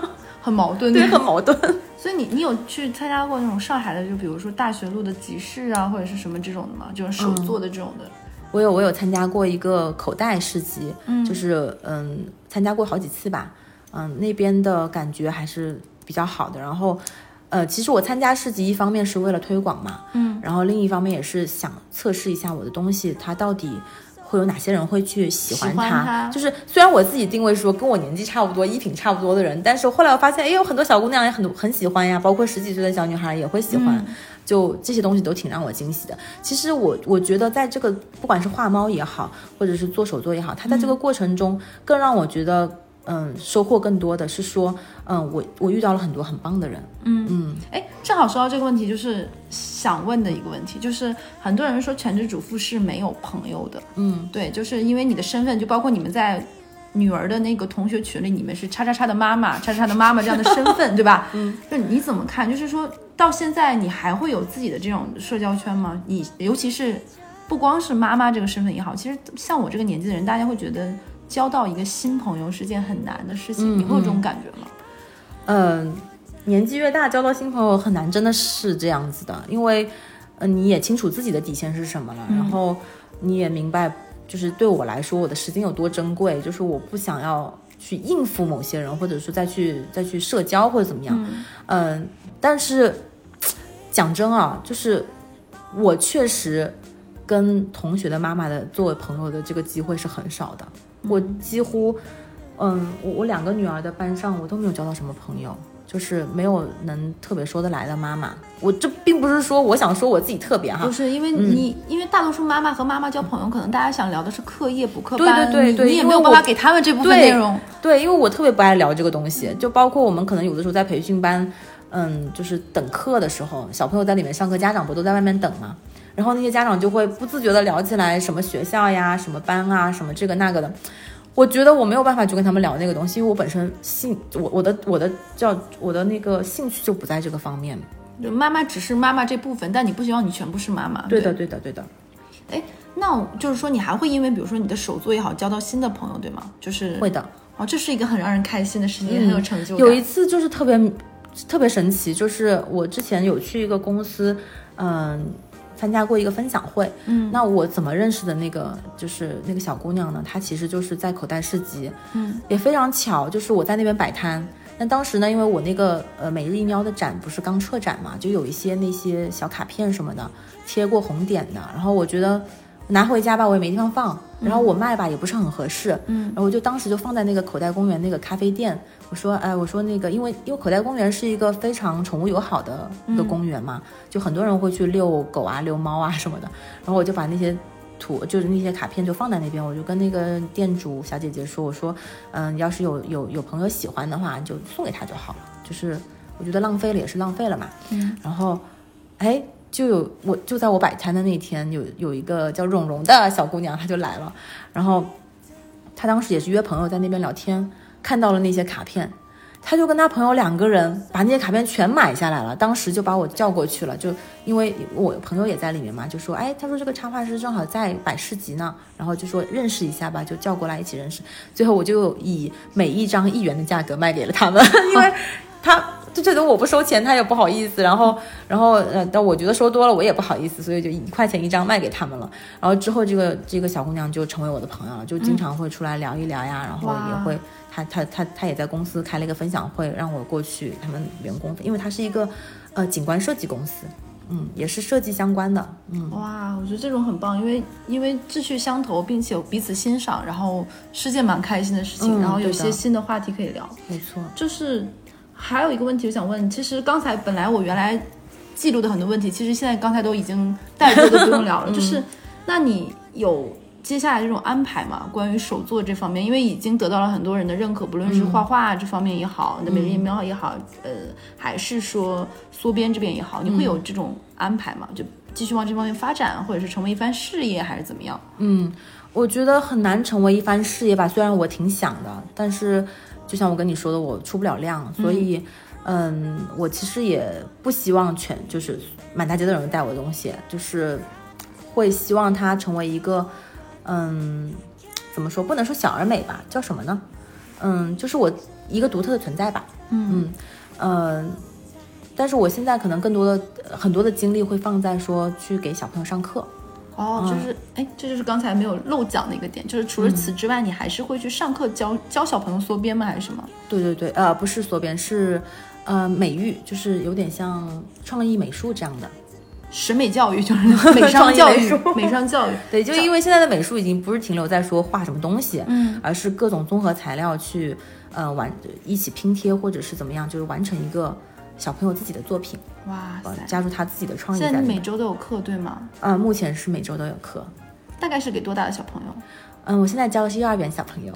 很矛盾，对，很矛盾。所以你你有去参加过那种上海的，就比如说大学路的集市啊，或者是什么这种的吗？就是手做的这种的。我有我有参加过一个口袋市集，嗯，就是嗯参加过好几次吧，嗯那边的感觉还是比较好的。然后，呃，其实我参加市集一方面是为了推广嘛，嗯，然后另一方面也是想测试一下我的东西，它到底。会有哪些人会去喜欢它就是虽然我自己定位说跟我年纪差不多、衣品差不多的人，但是后来我发现，哎，有很多小姑娘也很很喜欢呀，包括十几岁的小女孩也会喜欢，嗯。就这些东西都挺让我惊喜的。其实我我觉得在这个不管是画猫也好，或者是做手作也好，它在这个过程中更让我觉得，嗯，收获更多的是说，嗯，我我遇到了很多很棒的人，嗯嗯，哎，正好说到这个问题，就是想问的一个问题，就是很多人说全职主妇是没有朋友的，嗯，对，就是因为你的身份，就包括你们在女儿的那个同学群里，你们是叉叉叉的妈妈、叉叉叉的妈妈这样的身份，对吧？嗯，就你怎么看？就是说到现在，你还会有自己的这种社交圈吗？你尤其是不光是妈妈这个身份也好，其实像我这个年纪的人，大家会觉得交到一个新朋友是件很难的事情，嗯你会有这种感觉吗？嗯，年纪越大，交到新朋友很难，真的是这样子的，因为，呃，你也清楚自己的底线是什么了，然后你也明白，就是对我来说，我的时间有多珍贵，就是我不想要去应付某些人，或者说再去再去社交或者怎么样，嗯、但是讲真啊，就是我确实跟同学的妈妈的作为朋友的这个机会是很少的，我几乎。嗯，我我两个女儿的班上，我都没有交到什么朋友，就是没有能特别说得来的妈妈。我这并不是说我想说我自己特别哈不，是因为你，因为大多数妈妈和妈妈交朋友，可能大家想聊的是课业补课对班，对对对你你也没有办法给他们这部分内容。对，因为我特别不爱聊这个东西，就包括我们可能有的时候在培训班，嗯，就是等课的时候，小朋友在里面上课，家长不都在外面等吗？然后那些家长就会不自觉的聊起来什么学校呀、什么班啊、什么这个那个的。我觉得我没有办法去跟他们聊那个东西，因为我本身兴我我的我的叫我的那个兴趣就不在这个方面。就妈妈只是妈妈这部分，但你不希望你全部是妈妈。对的，对的，对的。哎，那就是说，你还会因为比如说你的手作也好，交到新的朋友，对吗？就是会的。哦，这是一个很让人开心的事情，也很有成就感。有一次就是特别特别神奇，就是我之前有去一个公司，嗯、参加过一个分享会。嗯，那我怎么认识的那个就是那个小姑娘呢？她其实就是在口袋市集。嗯，也非常巧，就是我在那边摆摊。那当时呢，因为我那个呃每日一喵的展不是刚撤展嘛，就有一些那些小卡片什么的贴过红点的，然后我觉得拿回家吧，我也没地方放，然后我卖吧也不是很合适，嗯，然后我就当时就放在那个口袋公园那个咖啡店，我说，哎，我说那个，因为因为口袋公园是一个非常宠物友好的一个公园嘛，就很多人会去遛狗啊、遛猫啊什么的，然后我就把那些。图就是那些卡片就放在那边，我就跟那个店主小姐姐说，我说，嗯，要是有有有朋友喜欢的话，就送给他就好了。就是我觉得浪费了也是浪费了嘛。嗯。然后，哎，就有我就在我摆摊的那天，有有一个叫蓉蓉的小姑娘，她就来了。然后，她当时也是约朋友在那边聊天，看到了那些卡片，她就跟她朋友两个人把那些卡片全买下来了。当时就把我叫过去了，就因为我朋友也在里面嘛，就说，哎，他说这个插画师正好在摆市集呢，然后就说认识一下吧，就叫过来一起认识。最后我就以每一张一元的价格卖给了他们，因为他。就觉得我不收钱，他也不好意思，然后，然后，呃，但我觉得收多了我也不好意思，所以就一块钱一张卖给他们了。然后之后，这个这个小姑娘就成为我的朋友了，就经常会出来聊一聊呀，然后也会，她她她她也在公司开了一个分享会，让我过去他们员工，因为她是一个呃景观设计公司，嗯，也是设计相关的，嗯，哇，我觉得这种很棒，因为因为志趣相投，并且有彼此欣赏，然后是件蛮开心的事情，嗯然后有些新的话题可以聊。没错，就是还有一个问题，我想问，其实刚才本来我原来记录的很多问题，其实现在刚才都已经带过，都不用聊了。就是，那你有接下来这种安排吗？关于手作这方面，因为已经得到了很多人的认可，不论是画画这方面也好，你的美日音标也好，呃，还是说缩编这边也好，你会有这种安排吗？就继续往这方面发展，或者是成为一番事业，还是怎么样？嗯我觉得很难成为一番事业吧，虽然我挺想的，但是就像我跟你说的，我出不了量，所以，嗯，我其实也不希望全就是满大街的人带我的东西，就是会希望它成为一个，嗯，怎么说，不能说小而美吧，叫什么呢？嗯，就是我一个独特的存在吧。嗯嗯，但是我现在可能更多的很多的精力会放在说去给小朋友上课。哦，就是，哎，这就是刚才没有漏讲的一个点，就是除了此之外，你还是会去上课教教小朋友缩编吗？还是什么？对对对，呃，不是缩编，是呃美育，就是有点像创意美术这样的。审美教育，就是美 商教育、美商教育。对，就因为现在的美术已经不是停留在说画什么东西，嗯，而是各种综合材料去呃完一起拼贴或者是怎么样，就是完成一个小朋友自己的作品，哇塞！加入他自己的创意现在你。每周都有课对吗？啊、目前是每周都有课。大概是给多大的小朋友？嗯，我现在教的是幼儿园小朋友，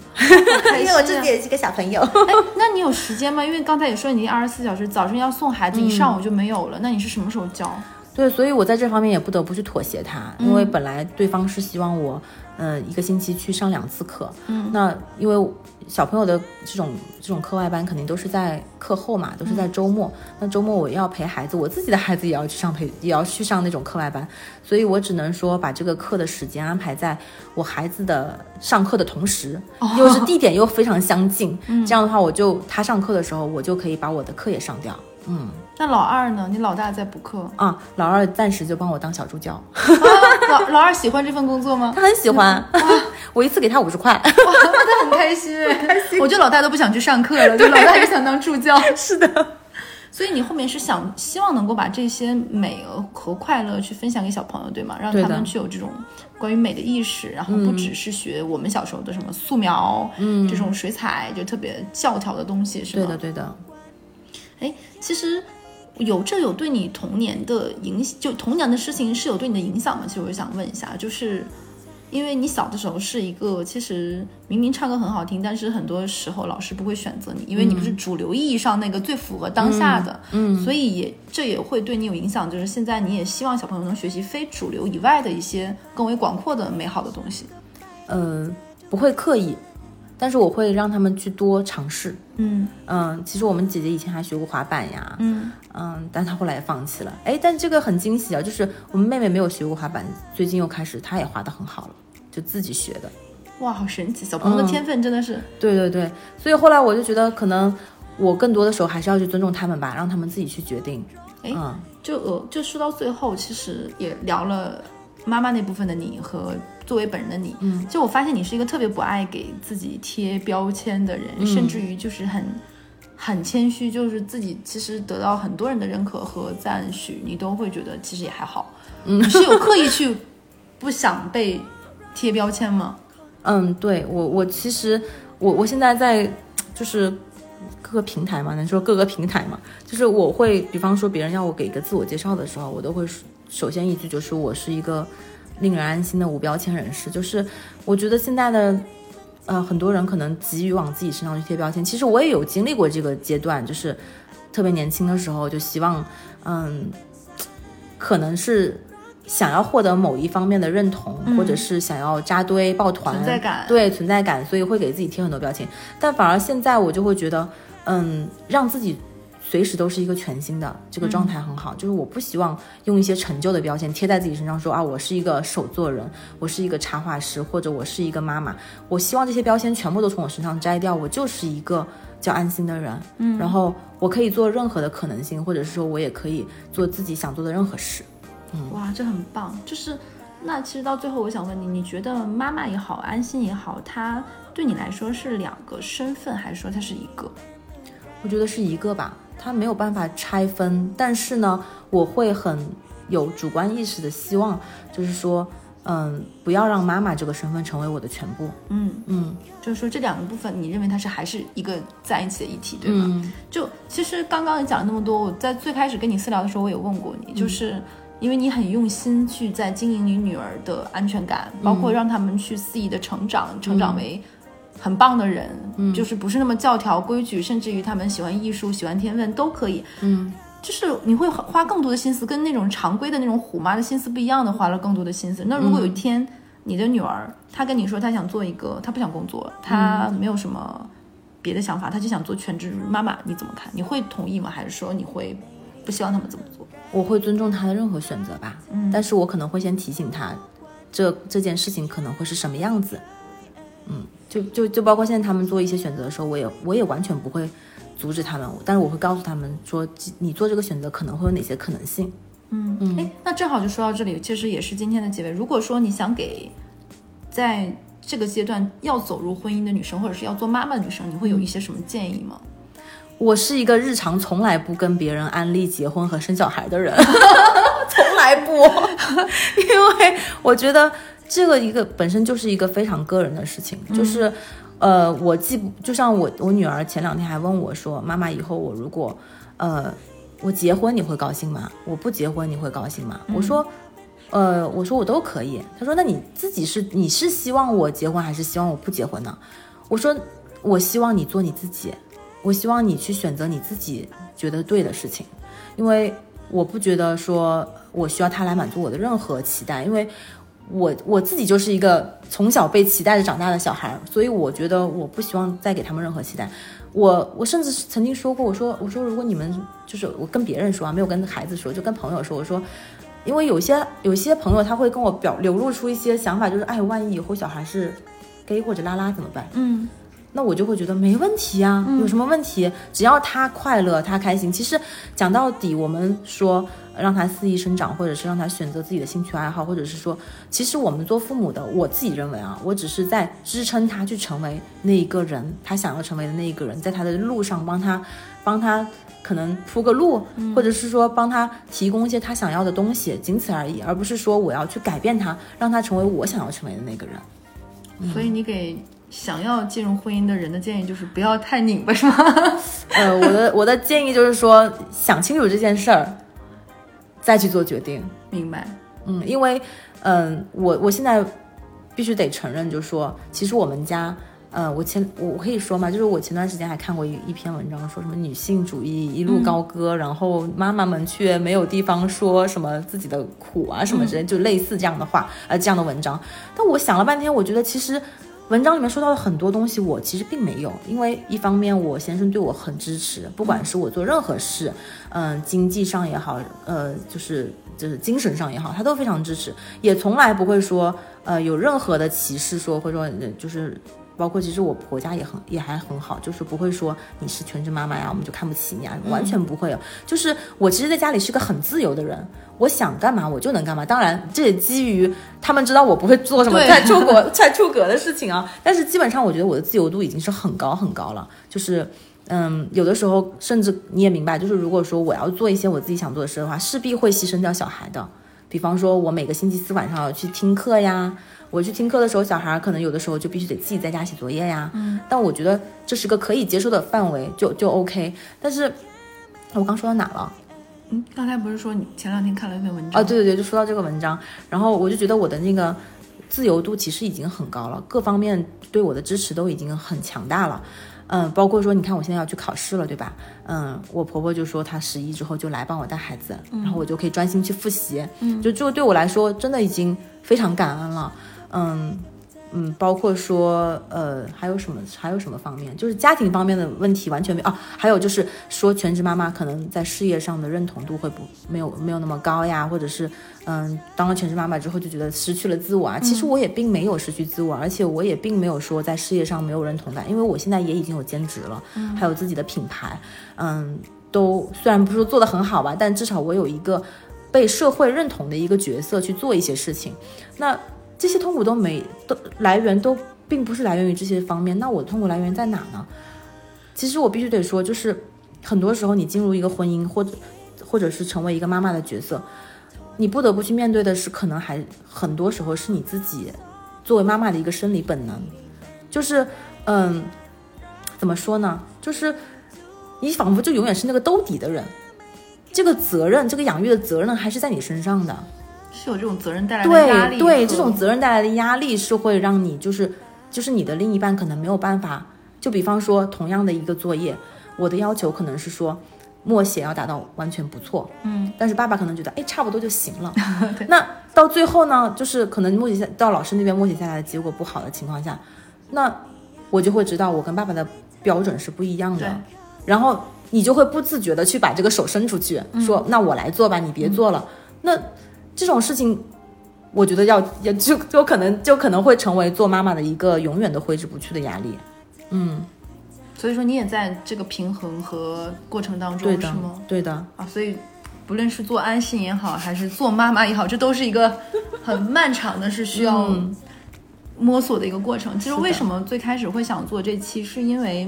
因 因为我自己也是个小朋友。哎，那你有时间吗？因为刚才也说你二十四小时，早上要送孩子，一上午就没有了。那你是什么时候教？对，所以我在这方面也不得不去妥协他，因为本来对方是希望我，呃，一个星期去上两次课，嗯，那因为小朋友的这种这种课外班肯定都是在课后嘛，都是在周末，那周末我要陪孩子，我自己的孩子也要去上陪，也要去上那种课外班，所以我只能说把这个课的时间安排在我孩子的上课的同时，又是地点又非常相近，这样的话我就他上课的时候，我就可以把我的课也上掉，嗯。那老二呢？你老大在补课，啊，老二暂时就帮我当小助教，啊、老 老二喜欢这份工作吗？他很喜欢，我一次给他五十块。哇，那他很开心 哎，开心。我觉得老大都不想去上课了，就老大就想当助教。是的，所以你后面是想希望能够把这些美和快乐去分享给小朋友，对吗？让他们去有这种关于美的意识，然后不只是学我们小时候的什么素描，嗯，这种水彩就特别教条的东西，是吗？对的，对的。哎，其实有这有对你童年的影响，就童年的事情是有对你的影响吗？其实我想问一下，就是因为你小的时候是一个，其实明明唱歌很好听，但是很多时候老师不会选择你，因为你不是主流意义上那个最符合当下的，嗯，所以也这也会对你有影响。就是现在你也希望小朋友能学习非主流以外的一些更为广阔的美好的东西。嗯，不会刻意，但是我会让他们去多尝试。嗯嗯，其实我们姐姐以前还学过滑板呀，嗯嗯，但她后来也放弃了。哎，但这个很惊喜啊，就是我们妹妹没有学过滑板，最近又开始，她也滑得很好了，就自己学的。哇，好神奇！小朋友的天分真的是，对对对，所以后来我就觉得，可能我更多的时候还是要去尊重他们吧，让他们自己去决定。哎嗯，就呃，就说到最后，其实也聊了妈妈那部分的你和作为本人的你。嗯，就我发现你是一个特别不爱给自己贴标签的人，甚至于就是很很谦虚，就是自己其实得到很多人的认可和赞许，你都会觉得其实也还好。嗯，你是有刻意去不想被贴标签吗？嗯，对我我其实我我现在在就是各个平台嘛，能说各个平台嘛，就是我会比方说别人要我给一个自我介绍的时候，我都会首先一句就是我是一个令人安心的无标签人士，就是我觉得现在的。呃，很多人可能急于往自己身上去贴标签，其实我也有经历过这个阶段，就是特别年轻的时候就希望，嗯，可能是想要获得某一方面的认同，或者是想要扎堆抱团，存在感对存在感，所以会给自己贴很多标签。但反而现在我就会觉得，嗯，让自己随时都是一个全新的这个状态很好。就是我不希望用一些陈旧的标签贴在自己身上说，啊，我是一个手作人，我是一个插画师，或者我是一个妈妈。我希望这些标签全部都从我身上摘掉，我就是一个叫安心的人。嗯，然后我可以做任何的可能性，或者是说我也可以做自己想做的任何事。哇，这很棒！就是，那其实到最后，我想问你，你觉得妈妈也好，安心也好，她对你来说是两个身份，还是说它是一个？我觉得是一个吧，它没有办法拆分。但是呢，我会很有主观意识的希望，就是说，嗯，不要让妈妈这个身份成为我的全部。嗯，嗯就是说这两个部分，你认为它是还是一个在一起的议题，对吗？嗯就其实刚刚你讲了那么多，我在最开始跟你私聊的时候，我也问过你，就是因为你很用心去在经营你女儿的安全感，包括让他们去肆意的成长，成长为很棒的人，就是不是那么教条规矩，甚至于他们喜欢艺术、喜欢天分都可以。嗯就是你会花更多的心思，跟那种常规的那种虎妈的心思不一样的，花了更多的心思。那如果有一天你的女儿她跟你说她想做一个，她不想工作，她没有什么别的想法，她就想做全职妈妈，你怎么看？你会同意吗？还是说你会不希望他们这么做？我会尊重她的任何选择吧。嗯，但是我可能会先提醒她，这这件事情可能会是什么样子。嗯，就就就包括现在他们做一些选择的时候，我也我也完全不会阻止他们，但是我会告诉他们说，你做这个选择可能会有哪些可能性。嗯嗯，哎，那正好就说到这里，其实也是今天的结尾。如果说你想给在这个阶段要走入婚姻的女生，或者是要做妈妈的女生，你会有一些什么建议吗？我是一个日常从来不跟别人安利结婚和生小孩的人，从来不，因为我觉得这个一个本身就是一个非常个人的事情，就是，呃，我既不就像我我女儿前两天还问我说，妈妈以后我如果，呃，我结婚你会高兴吗？我不结婚你会高兴吗？我说。呃，我说我都可以。她说：“那你自己是你是希望我结婚还是希望我不结婚呢？”我说：“我希望你做你自己，我希望你去选择你自己觉得对的事情，因为我不觉得说我需要他来满足我的任何期待，因为我我自己就是一个从小被期待着长大的小孩，所以我觉得我不希望再给他们任何期待。我我甚至曾经说过，我说我说如果你们就是我跟别人说啊，没有跟孩子说，就跟朋友说，我说。因为有些有些朋友他会跟我表流露出一些想法，就是哎，万一以后小孩是 gay 或者拉拉怎么办？嗯，那我就会觉得没问题啊，有什么问题？只要他快乐，他开心。其实讲到底，我们说让他肆意生长，或者是让他选择自己的兴趣爱好，或者是说，其实我们做父母的，我自己认为啊，我只是在支撑他去成为那一个人，他想要成为的那一个人，在他的路上帮他，帮他。可能铺个路，或者是说帮他提供一些他想要的东西，仅此而已，而不是说我要去改变他，让他成为我想要成为的那个人。所以你给想要进入婚姻的人的建议就是不要太拧巴，是吗？呃，我的我的建议就是说，想清楚这件事儿，再去做决定。明白。嗯，因为，嗯、我我现在必须得承认，就是说，其实我们家，呃，我前我我可以说嘛，就是我前段时间还看过一一篇文章，说什么女性主义一路高歌，然后妈妈们却没有地方说什么自己的苦啊什么之类，就类似这样的话，呃，这样的文章。但我想了半天，我觉得其实。文章里面说到的很多东西，我其实并没有，因为一方面我先生对我很支持，不管是我做任何事，嗯、经济上也好，呃，就是就是精神上也好，他都非常支持，也从来不会说，呃，有任何的歧视说，或者说就是。包括其实我婆家也很也还很好，就是不会说你是全职妈妈呀，我们就看不起你啊，完全不会有。就是我其实在家里是个很自由的人，我想干嘛我就能干嘛。当然，这也基于他们知道我不会做什么太出国太出格的事情啊。但是基本上我觉得我的自由度已经是很高很高了，就是。嗯，有的时候甚至你也明白，就是如果说我要做一些我自己想做的事的话，势必会牺牲掉小孩的。比方说，我每个星期四晚上要去听课呀，我去听课的时候，小孩可能有的时候就必须得自己在家写作业呀。嗯，但我觉得这是个可以接受的范围，就就 OK。但是我刚说到哪了？嗯，刚才不是说你前两天看了一篇文章？啊，对对对，就说到这个文章，然后我就觉得我的那个自由度其实已经很高了，各方面对我的支持都已经很强大了。嗯，包括说，你看我现在要去考试了，对吧？嗯，我婆婆就说她十一之后就来帮我带孩子，然后我就可以专心去复习。嗯，就就对我来说，真的已经非常感恩了。嗯嗯嗯，包括说呃还有什么还有什么方面，就是家庭方面的问题完全没有啊。还有就是说全职妈妈可能在事业上的认同度会不没有没有那么高呀，或者是嗯当了全职妈妈之后就觉得失去了自我啊。其实我也并没有失去自我，而且我也并没有说在事业上没有认同感，因为我现在也已经有兼职了，还有自己的品牌，嗯，都虽然不是说做的很好吧，但至少我有一个被社会认同的一个角色去做一些事情。那这些痛苦都没都来源都并不是来源于这些方面，那我的痛苦来源在哪呢？其实我必须得说，就是很多时候你进入一个婚姻，或者或者是成为一个妈妈的角色，你不得不去面对的是，可能还很多时候是你自己作为妈妈的一个生理本能，就是嗯，怎么说呢？就是你仿佛就永远是那个兜底的人，这个责任，这个养育的责任还是在你身上的。是有这种责任带来的压力对这种责任带来的压力是会让你就是就是你的另一半可能没有办法，就比方说同样的一个作业，我的要求可能是说默写要达到完全不错，嗯，但是爸爸可能觉得哎差不多就行了。那到最后呢，就是可能默写下到老师那边默写下来的结果不好的情况下，那我就会知道我跟爸爸的标准是不一样的，然后你就会不自觉的去把这个手伸出去，说那我来做吧，你别做了。那这种事情，我觉得要也就就可能就可能会成为做妈妈的一个永远都挥之不去的压力。嗯，所以说你也在这个平衡和过程当中对的是吗？，对的，啊，所以不论是做安心也好，还是做妈妈也好，这都是一个很漫长的，是需要摸索的一个过程。其实为什么最开始会想做这期，是因为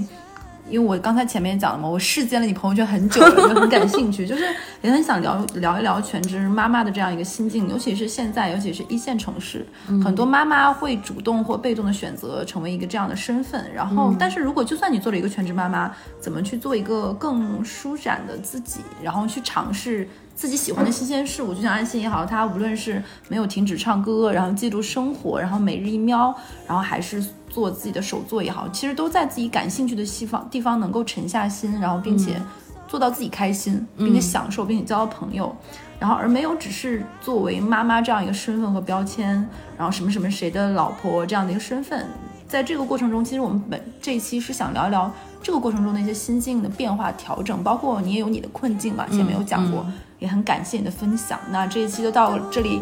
因为我刚才前面讲了嘛，我视奸了你朋友圈很久了，就很感兴趣，就是也很想聊聊一聊全职妈妈的这样一个心境，尤其是现在，尤其是一线城市，很多妈妈会主动或被动的选择成为一个这样的身份。然后，但是如果就算你做了一个全职妈妈，怎么去做一个更舒展的自己，然后去尝试自己喜欢的新鲜事物，就像安心也好，她无论是没有停止唱歌，然后记录生活，然后每日一喵，然后还是。做自己的手作也好，其实都在自己感兴趣的西方地方能够沉下心，然后并且做到自己开心，并且享受，并且交到朋友，然后而没有只是作为妈妈这样一个身份和标签，然后什么什么谁的老婆这样的一个身份，在这个过程中，其实我们本这一期是想聊一聊这个过程中的一些心境的变化调整，包括你也有你的困境嘛，前面有讲过，也很感谢你的分享。那这一期就到这里，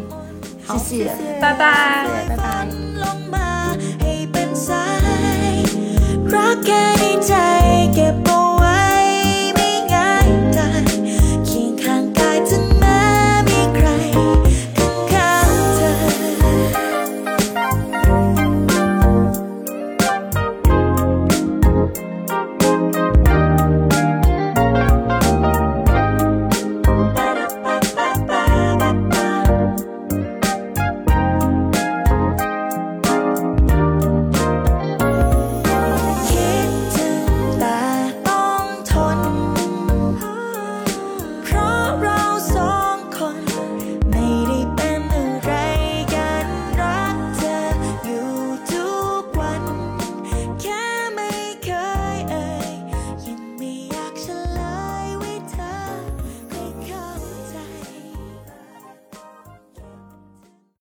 谢谢，拜拜，拜拜。 สายรักแค่ในใจเก็บเอา